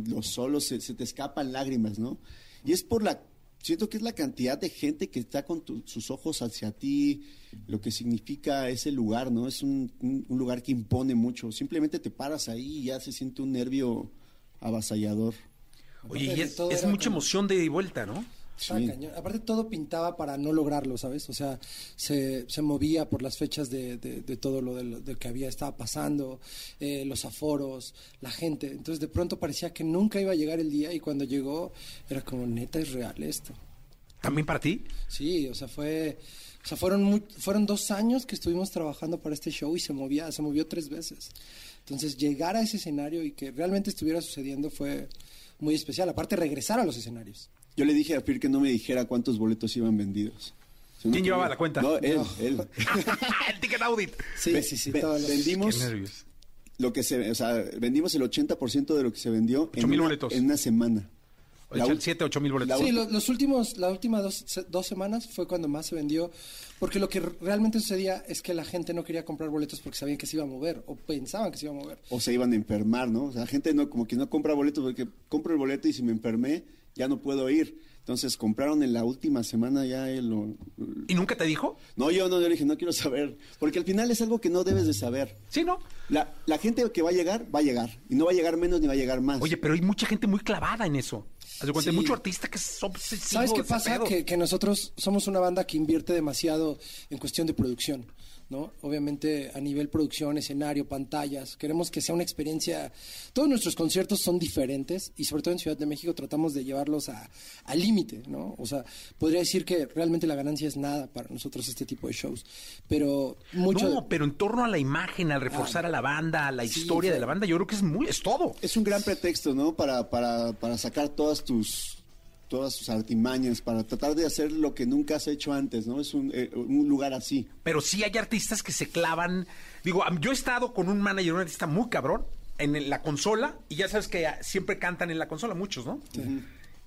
los solos, se, te escapan lágrimas, ¿no? Y es por la, siento que es la cantidad de gente que está con tu- sus ojos hacia ti, lo que significa ese lugar, ¿no? Es un- un lugar que impone mucho. Simplemente te paras ahí y ya se siente un nervio avasallador. Oye, y es, mucha como- emoción de ida y vuelta, ¿no? Cañón. Aparte todo pintaba para no lograrlo, ¿sabes? O sea, se, se movía por las fechas de, de- de todo lo del- de, que había estaba pasando, eh, los aforos, la gente. Entonces de pronto parecía que nunca iba a llegar el día y cuando llegó era como, neta, es real esto. ¿También para ti? Sí, o sea, fue... O sea, fueron, muy- fueron dos años que estuvimos trabajando para este show y se movía, se movió tres veces. Entonces, llegar a ese escenario y que realmente estuviera sucediendo fue muy especial. Aparte, regresar a los escenarios. Yo le dije a Fir que no me dijera cuántos boletos iban vendidos. No ¿Quién llevaba la cuenta? No, él, No. él. el ticket audit. Sí, Ve- sí, sí. ve- todos los- vendimos Qué nervios. lo que se, o sea, vendimos el 80% de lo que se vendió una, en una semana. La ul- 7, 8 mil boletos. Sí, ul- lo- los últimos, las últimas dos, dos semanas fue cuando más se vendió, porque lo que realmente sucedía es que la gente no quería comprar boletos porque sabían que se iba a mover o pensaban que se iba a mover. o se iban a enfermar, ¿no? O sea, la gente no, como que no compra boletos porque compro el boleto y si me enfermé ya no puedo ir. Entonces compraron en la última semana ya el, lo- ¿Y nunca te dijo? No, yo no, yo le dije, no quiero saber. Porque al final es algo que no debes de saber. Sí, ¿no? La, la gente que va a llegar, va a llegar. Y no va a llegar menos ni va a llegar más. Oye, pero hay mucha gente muy clavada en eso. Haz de cuenta, hay Sí. mucho artista que es obsesivo. ¿Sabes qué pasa? que nosotros somos una banda que invierte demasiado en cuestión de producción, ¿no? Obviamente a nivel producción, escenario, pantallas, queremos que sea una experiencia. Todos nuestros conciertos son diferentes y sobre todo en Ciudad de México tratamos de llevarlos a- al límite, ¿no? O sea, podría decir que realmente la ganancia es nada para nosotros este tipo de shows, pero mucho... No, pero en torno a la imagen, al reforzar a la banda, a la Sí, historia fue- de la banda, yo creo que es muy, es todo. Es un gran pretexto, ¿no? Para, para, para sacar todas tus todas tus artimañas, para tratar de hacer lo que nunca has hecho antes, ¿no? Es un, eh, un lugar así. Pero sí hay artistas que se clavan. Digo, yo he estado con un manager, un artista muy cabrón, en la consola, y ya sabes que ah, siempre cantan en la consola, muchos, ¿no?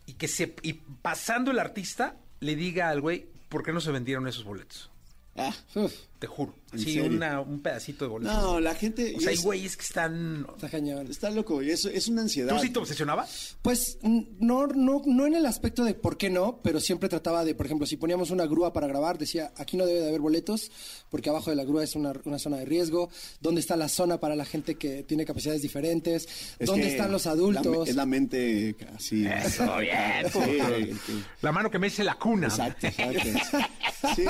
Y que se, y pasando el artista, le diga al güey, ¿por qué no se vendieron esos boletos? Ah, Uf, Te juro. ¿En Sí, una- un pedacito de boletos. no, la gente... o sea, hay es- güeyes que están. está cañón. Está loco, y eso es una ansiedad. ¿Tú sí te obsesionabas? Pues no, no, no en el aspecto de por qué no, pero siempre trataba de, por ejemplo, si poníamos una grúa para grabar, decía, aquí no debe de haber boletos, porque abajo de la grúa es una, una zona de riesgo, ¿dónde está la zona para la gente que tiene capacidades diferentes? Es ¿Dónde están los la adultos? es la mente así. Eso, bien, Sí, sí. La mano que me dice la cuna. Exacto, exacto. Sí,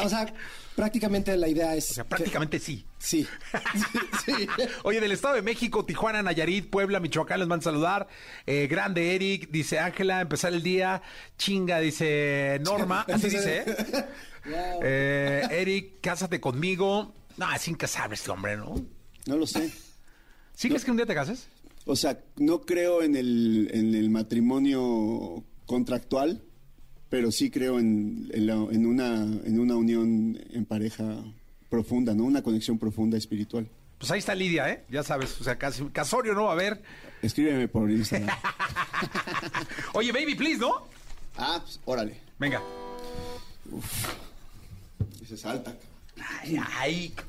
O sea, prácticamente la idea es... O sea, que- prácticamente sí. sí. sí. Oye, del Estado de México, Tijuana, Nayarit, Puebla, Michoacán, les van a saludar. Eh, grande Eric, dice Ángela, empezar el día. Chinga, dice Norma. Así dice, ¿eh? Wow. Eh, Eric, cásate conmigo. No, es incasable este hombre, ¿no? no lo sé. ¿Sí crees que un día te cases? O sea, no creo en el, en el matrimonio contractual, pero sí creo en, en, la- en una, en una unión en pareja profunda, ¿no? Una conexión profunda espiritual. Pues ahí está Lidia, ¿eh? Ya sabes, o sea, casi, casorio no va a haber. Escríbeme por Instagram. Oye, baby, please, ¿no? ah, pues, órale. Venga. Ese salta. Ay, ay.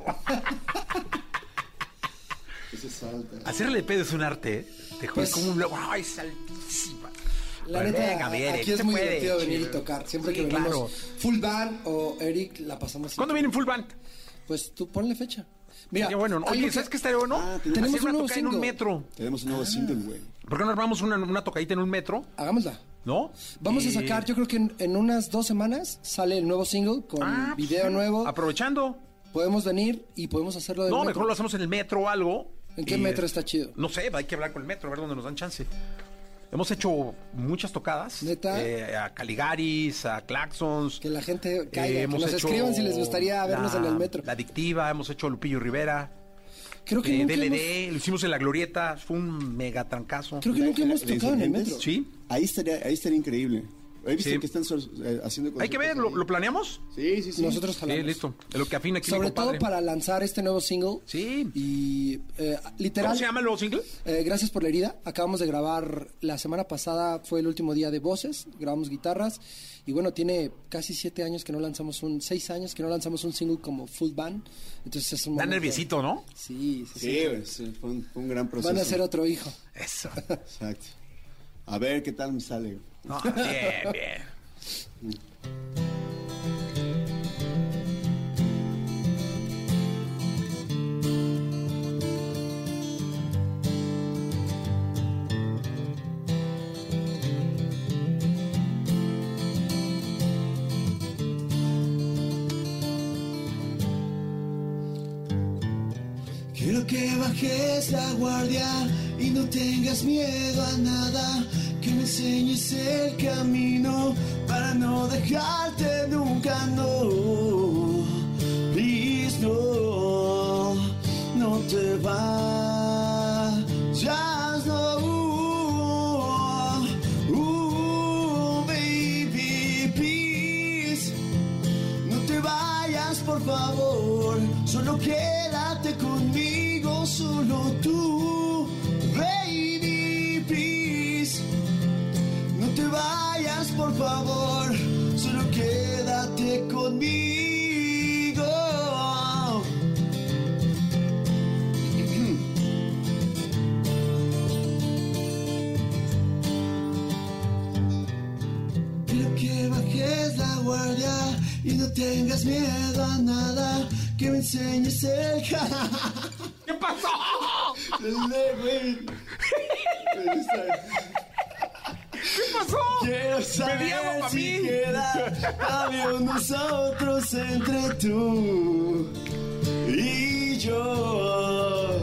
Ese salta. Hacerle pedo es un arte, ¿eh? Te es Pues- como un... ¡Ay, es altísima! La neta, venga, aquí es muy puede, divertido venir y tocar. Siempre Sí, que venimos claro. full band o Eric, la pasamos... ¿Cuándo viene en full band? Pues tú ponle fecha. Mira, Qué bueno. Oye, que- ¿sabes qué estaría bueno? Ah, tenemos Hacer un una nuevo tocada en un single. metro. Tenemos un nuevo single, güey. ¿Por qué no armamos una, una tocadita en un metro? Hagámosla. ¿No? Vamos a Y- sacar, yo creo que en, en unas dos semanas sale el nuevo single con Ah, pues video sí. nuevo. Aprovechando. Podemos venir y podemos hacerlo de No, mejor lo hacemos en el metro o algo. ¿En qué Y, metro eh, está chido? No sé, hay que hablar con el metro, a ver dónde nos dan chance. Hemos hecho muchas tocadas. ¿Neta? Eh, a Caligaris, a Claxons. Que la gente caiga, que hemos nos hecho escriban si les gustaría vernos la- en el metro. La Adictiva, hemos hecho Lupillo Rivera. Creo que eh, nunca DLD, lo hicimos en la Glorieta, fue un mega trancazo. Creo que nunca hemos ¿De tocado en el metro. Sí. Ahí estaría, ahí estaría increíble. He visto Sí. que están eh, haciendo Hay que ver, ¿lo, planeamos? Sí, sí, sí. Nosotros Sí, jalamos. listo. Lo que afina aquí mi Sobre todo para lanzar este nuevo single. Sí. Y eh, literal. ¿Cómo se llama el nuevo single? Eh, gracias por la herida. Acabamos de grabar la semana pasada, fue el último día de voces, grabamos guitarras. Y bueno, tiene casi siete años que no lanzamos un, seis años que no lanzamos un single como full band. Entonces es un Da momento- nerviosito, ¿no? Sí, sí, sí. Sí, sí, fue, un, fue un gran proceso. Van a ser otro hijo. Eso. Exacto. A ver qué tal me sale. No, bien, bien. Quiero que bajes la guardia y no tengas miedo a nada. Que me enseñes el camino para no dejarte nunca, no. Please, no, no te vayas, no. Baby, please. No te vayas, por favor. Solo quédate conmigo, solo tú. Por favor. Solo quédate conmigo. Quiero que bajes la guardia y no tengas miedo a nada. Que me enseñes el ¿Qué pasó? güey. Quiero saber si queda algo nosotros entre tú y yo.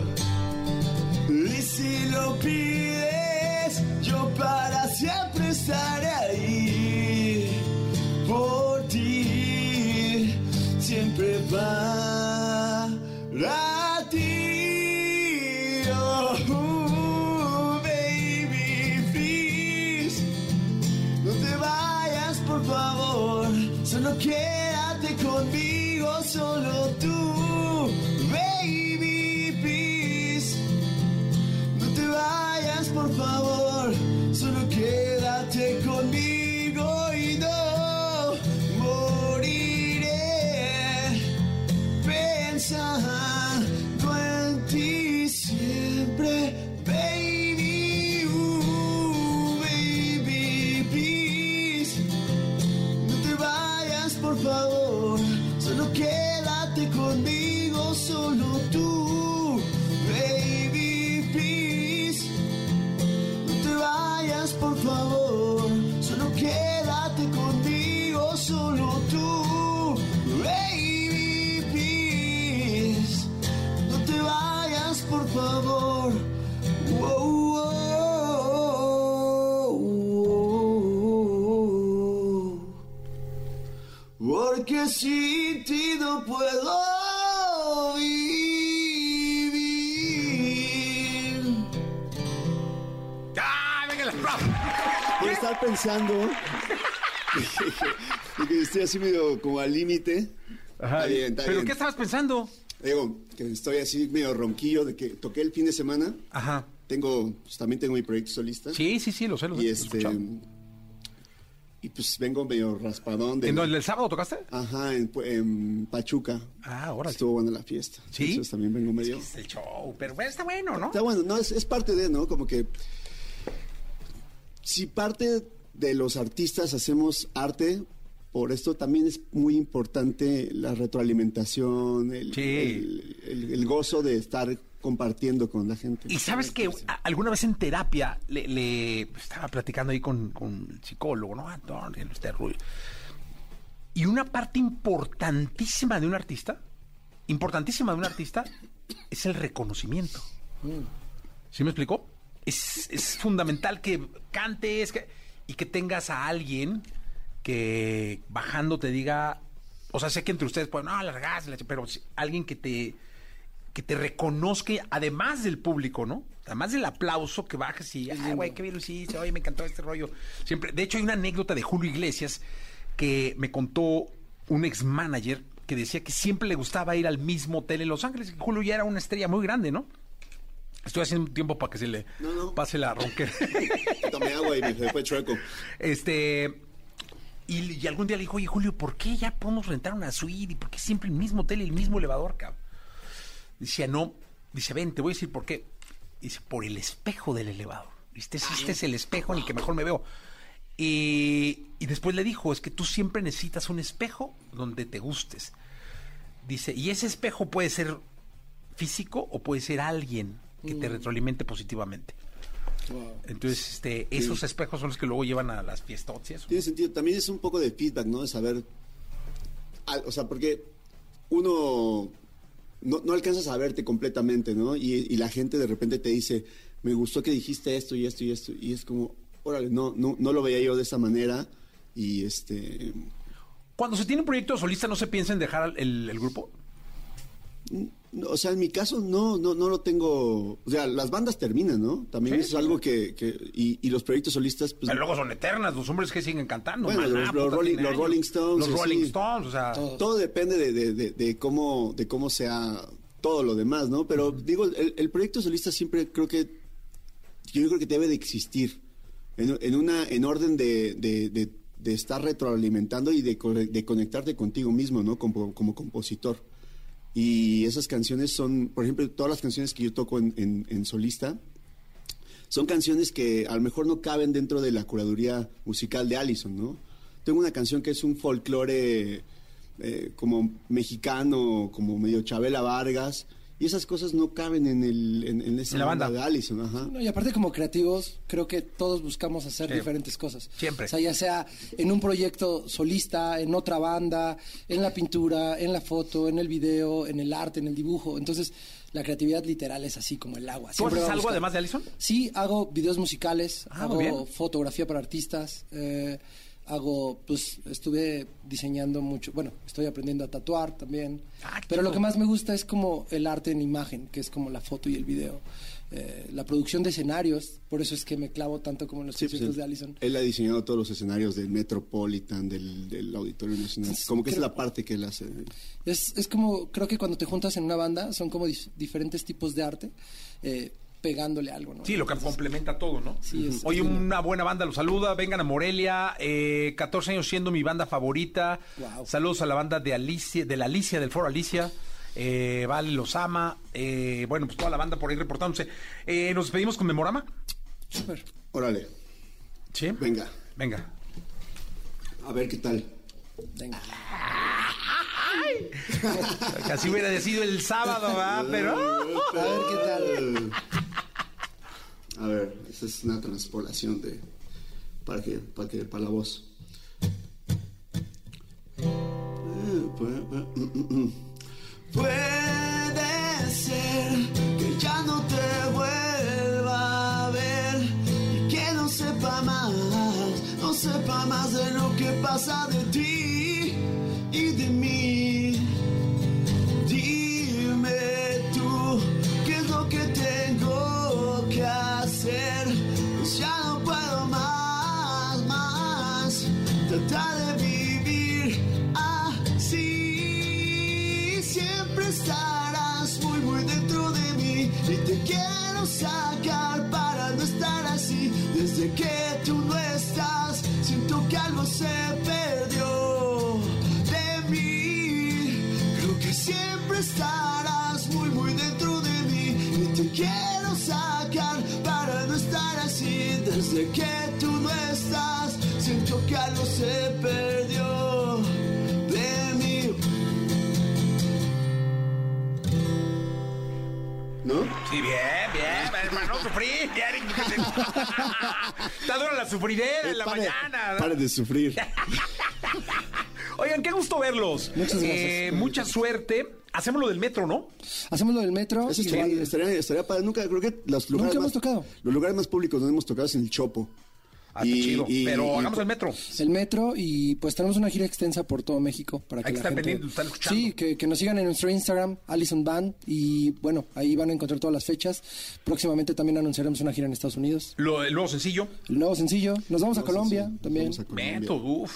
Y si lo pides, yo para siempre estaré ahí por ti, siempre para quédate conmigo, solo sin ti no puedo vivir. ¡Ah, venga el! Por estar pensando y que estoy así medio como al límite. Está bien, está ¿Pero bien. qué estabas pensando? Digo, que estoy así medio ronquillo de que toqué el fin de semana. Ajá. Tengo, pues, también tengo mi proyecto solista. Sí, sí, sí, lo sé, lo sé. Y este. Y pues vengo medio raspadón de. ¿En el sábado tocaste? Ajá, en, Pachuca. Ah, órale. Estuvo buena la fiesta. ¿Sí? Entonces también vengo medio. Es el show, pero bueno, está bueno, ¿no? Está bueno, no, es, es parte de, ¿no? Como que. Si parte de los artistas hacemos arte, por esto también es muy importante la retroalimentación, el, Sí. el- el- el gozo de estar compartiendo con la gente. Y sabes que alguna vez en terapia le, le- estaba platicando ahí con, con el psicólogo, ¿no? Antonio, usted Rubio. Y una parte importantísima de un artista, importantísima de un artista, es el reconocimiento. ¿Sí me explicó? Es, es fundamental que cantes que- y que tengas a alguien que bajando te diga, o sea, sé que entre ustedes pueden, no, largas, pero alguien que te que te reconozca, además del público, ¿no? Además del aplauso que bajes y, ay, güey, qué bien lo hiciste, oye, me encantó este rollo. Siempre, de hecho, hay una anécdota de Julio Iglesias que me contó un ex manager que decía que siempre le gustaba ir al mismo hotel en Los Ángeles. que Julio ya era una estrella muy grande, ¿no? Estoy haciendo un tiempo para que se le No, no. pase la ronquera. Tomé agua y me fue chueco. Este. Y, y algún día le dijo, oye, Julio, ¿por qué ya podemos rentar una suite? ¿Y por qué siempre el mismo hotel y el mismo elevador, cabrón? Decía, no. Dice, ven, te voy a decir por qué. Dice, por el espejo del elevador. Este, es- este es el espejo en el que mejor me veo. Y, y después le dijo, es que tú siempre necesitas un espejo donde te gustes. Dice, y ese espejo puede ser físico o puede ser alguien que te retroalimente positivamente. Entonces, este, esos espejos son los que luego llevan a las fiestas eso. Tiene sentido. También es un poco de feedback, ¿no? De saber. al- O sea, porque uno no, no alcanzas a verte completamente, ¿no? Y, y la gente de repente te dice, me gustó que dijiste esto y esto y esto. Y es como, órale, no, no, no lo veía yo de esa manera. Y este. Cuando se tiene un proyecto solista, ¿no se piensa en dejar el, el grupo? No, O sea, en mi caso no, no, no lo tengo. O sea, las bandas terminan, ¿no? También Sí, eso es sí, algo que. que- y, y los proyectos solistas, pues. Pero luego son eternas, los hombres que siguen cantando. Bueno, Maná, los- Rolling- los. Rolling Stones, Los sí. Rolling Stones, o sea. Todo depende de, de- de- de cómo de cómo sea todo lo demás, ¿no? Pero digo, el, el proyecto solista siempre creo que yo creo que debe de existir en, en una en orden de, de- de- de estar retroalimentando y de, co- de conectarte contigo mismo, ¿no? Como, como compositor. Y esas canciones son, por ejemplo, todas las canciones que yo toco en, solista, son canciones que a lo mejor no caben dentro de la curaduría musical de Allison, ¿no? Tengo una canción que es un folclore eh, como mexicano, como medio Chabela Vargas, y esas cosas no caben en, el, en, en esa la banda. de Allison, ajá. No, y aparte como creativos, creo que todos buscamos hacer Sí. diferentes cosas. Siempre. O sea, ya sea en un proyecto solista, en otra banda, en la pintura, en la foto, en el video, en el arte, en el dibujo. Entonces, la creatividad literal es así como el agua. ¿Tú haces algo buscar- además de Allison? Sí, hago videos musicales, Ah, hago fotografía para artistas, eh, hago, pues, estuve diseñando mucho, bueno, estoy aprendiendo a tatuar también, Ah, pero lo que más me gusta es como el arte en imagen, que es como la foto y el video. Eh, la producción de escenarios, por eso es que me clavo tanto como en los Sí, pues, conciertos de Allison. él ha diseñado todos los escenarios del Metropolitan, del, del Auditorio Nacional. Como que es creo- la parte que él hace. Es, es como, creo que cuando te juntas en una banda, son como dif- diferentes tipos de arte, eh, pegándole algo, ¿no? Sí, lo que complementa todo, ¿no? Sí, es- Oye, una buena banda los saluda. Vengan a Morelia. eh, 14 años siendo mi banda favorita. Wow. Saludos a la banda de Alicia, de la Alicia, del Foro Alicia. Eh, vale, los ama. Eh, bueno, pues toda la banda por ahí reportándose. Eh, Nos despedimos con Memorama. Súper. Órale, Sí. venga, Venga. a ver qué tal. Venga. Casi hubiera sido el sábado, ¿verdad? Pero. A ver qué tal. A ver, esta es una transpolación de para que para que para la voz. Puede ser que ya no te vuelva a ver y que no sepa más, no sepa más de lo que pasa de ti y de mí. Sufrir. Está dura la sufridera en la Pare- mañana. ¿no? Pare de sufrir. Oigan, qué gusto verlos. Muchas gracias. Eh, mucha suerte. Hacemos lo del metro, ¿no? Hacemos lo del metro. Eso estaría, estaría, estaría padre. Nunca, creo que los lugares hemos más, tocado. Los lugares más públicos donde hemos tocado es en el Chopo. Ah, chido. Pero hagamos el metro. El metro y pues tenemos una gira extensa por todo México para que que la gente... estar escuchando. Sí, que, que nos sigan en nuestro Instagram, Allison Band y bueno, ahí van a encontrar todas las fechas. Próximamente también anunciaremos una gira en Estados Unidos. Lo, el nuevo sencillo. El nuevo sencillo. Nos vamos a Colombia también. vamos a Colombia. Metro, uff.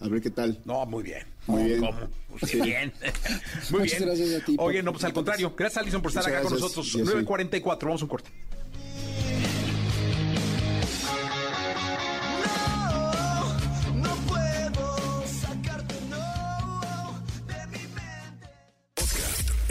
A ver qué tal. No, muy bien. Muy bien. ¿Cómo? Pues Sí. bien. Muy Muchas bien. gracias a ti Oye, no, pues al contrario. Gracias, Alison, por estar Muchas acá con nosotros. Yo soy. 9.44. Vamos a un corte.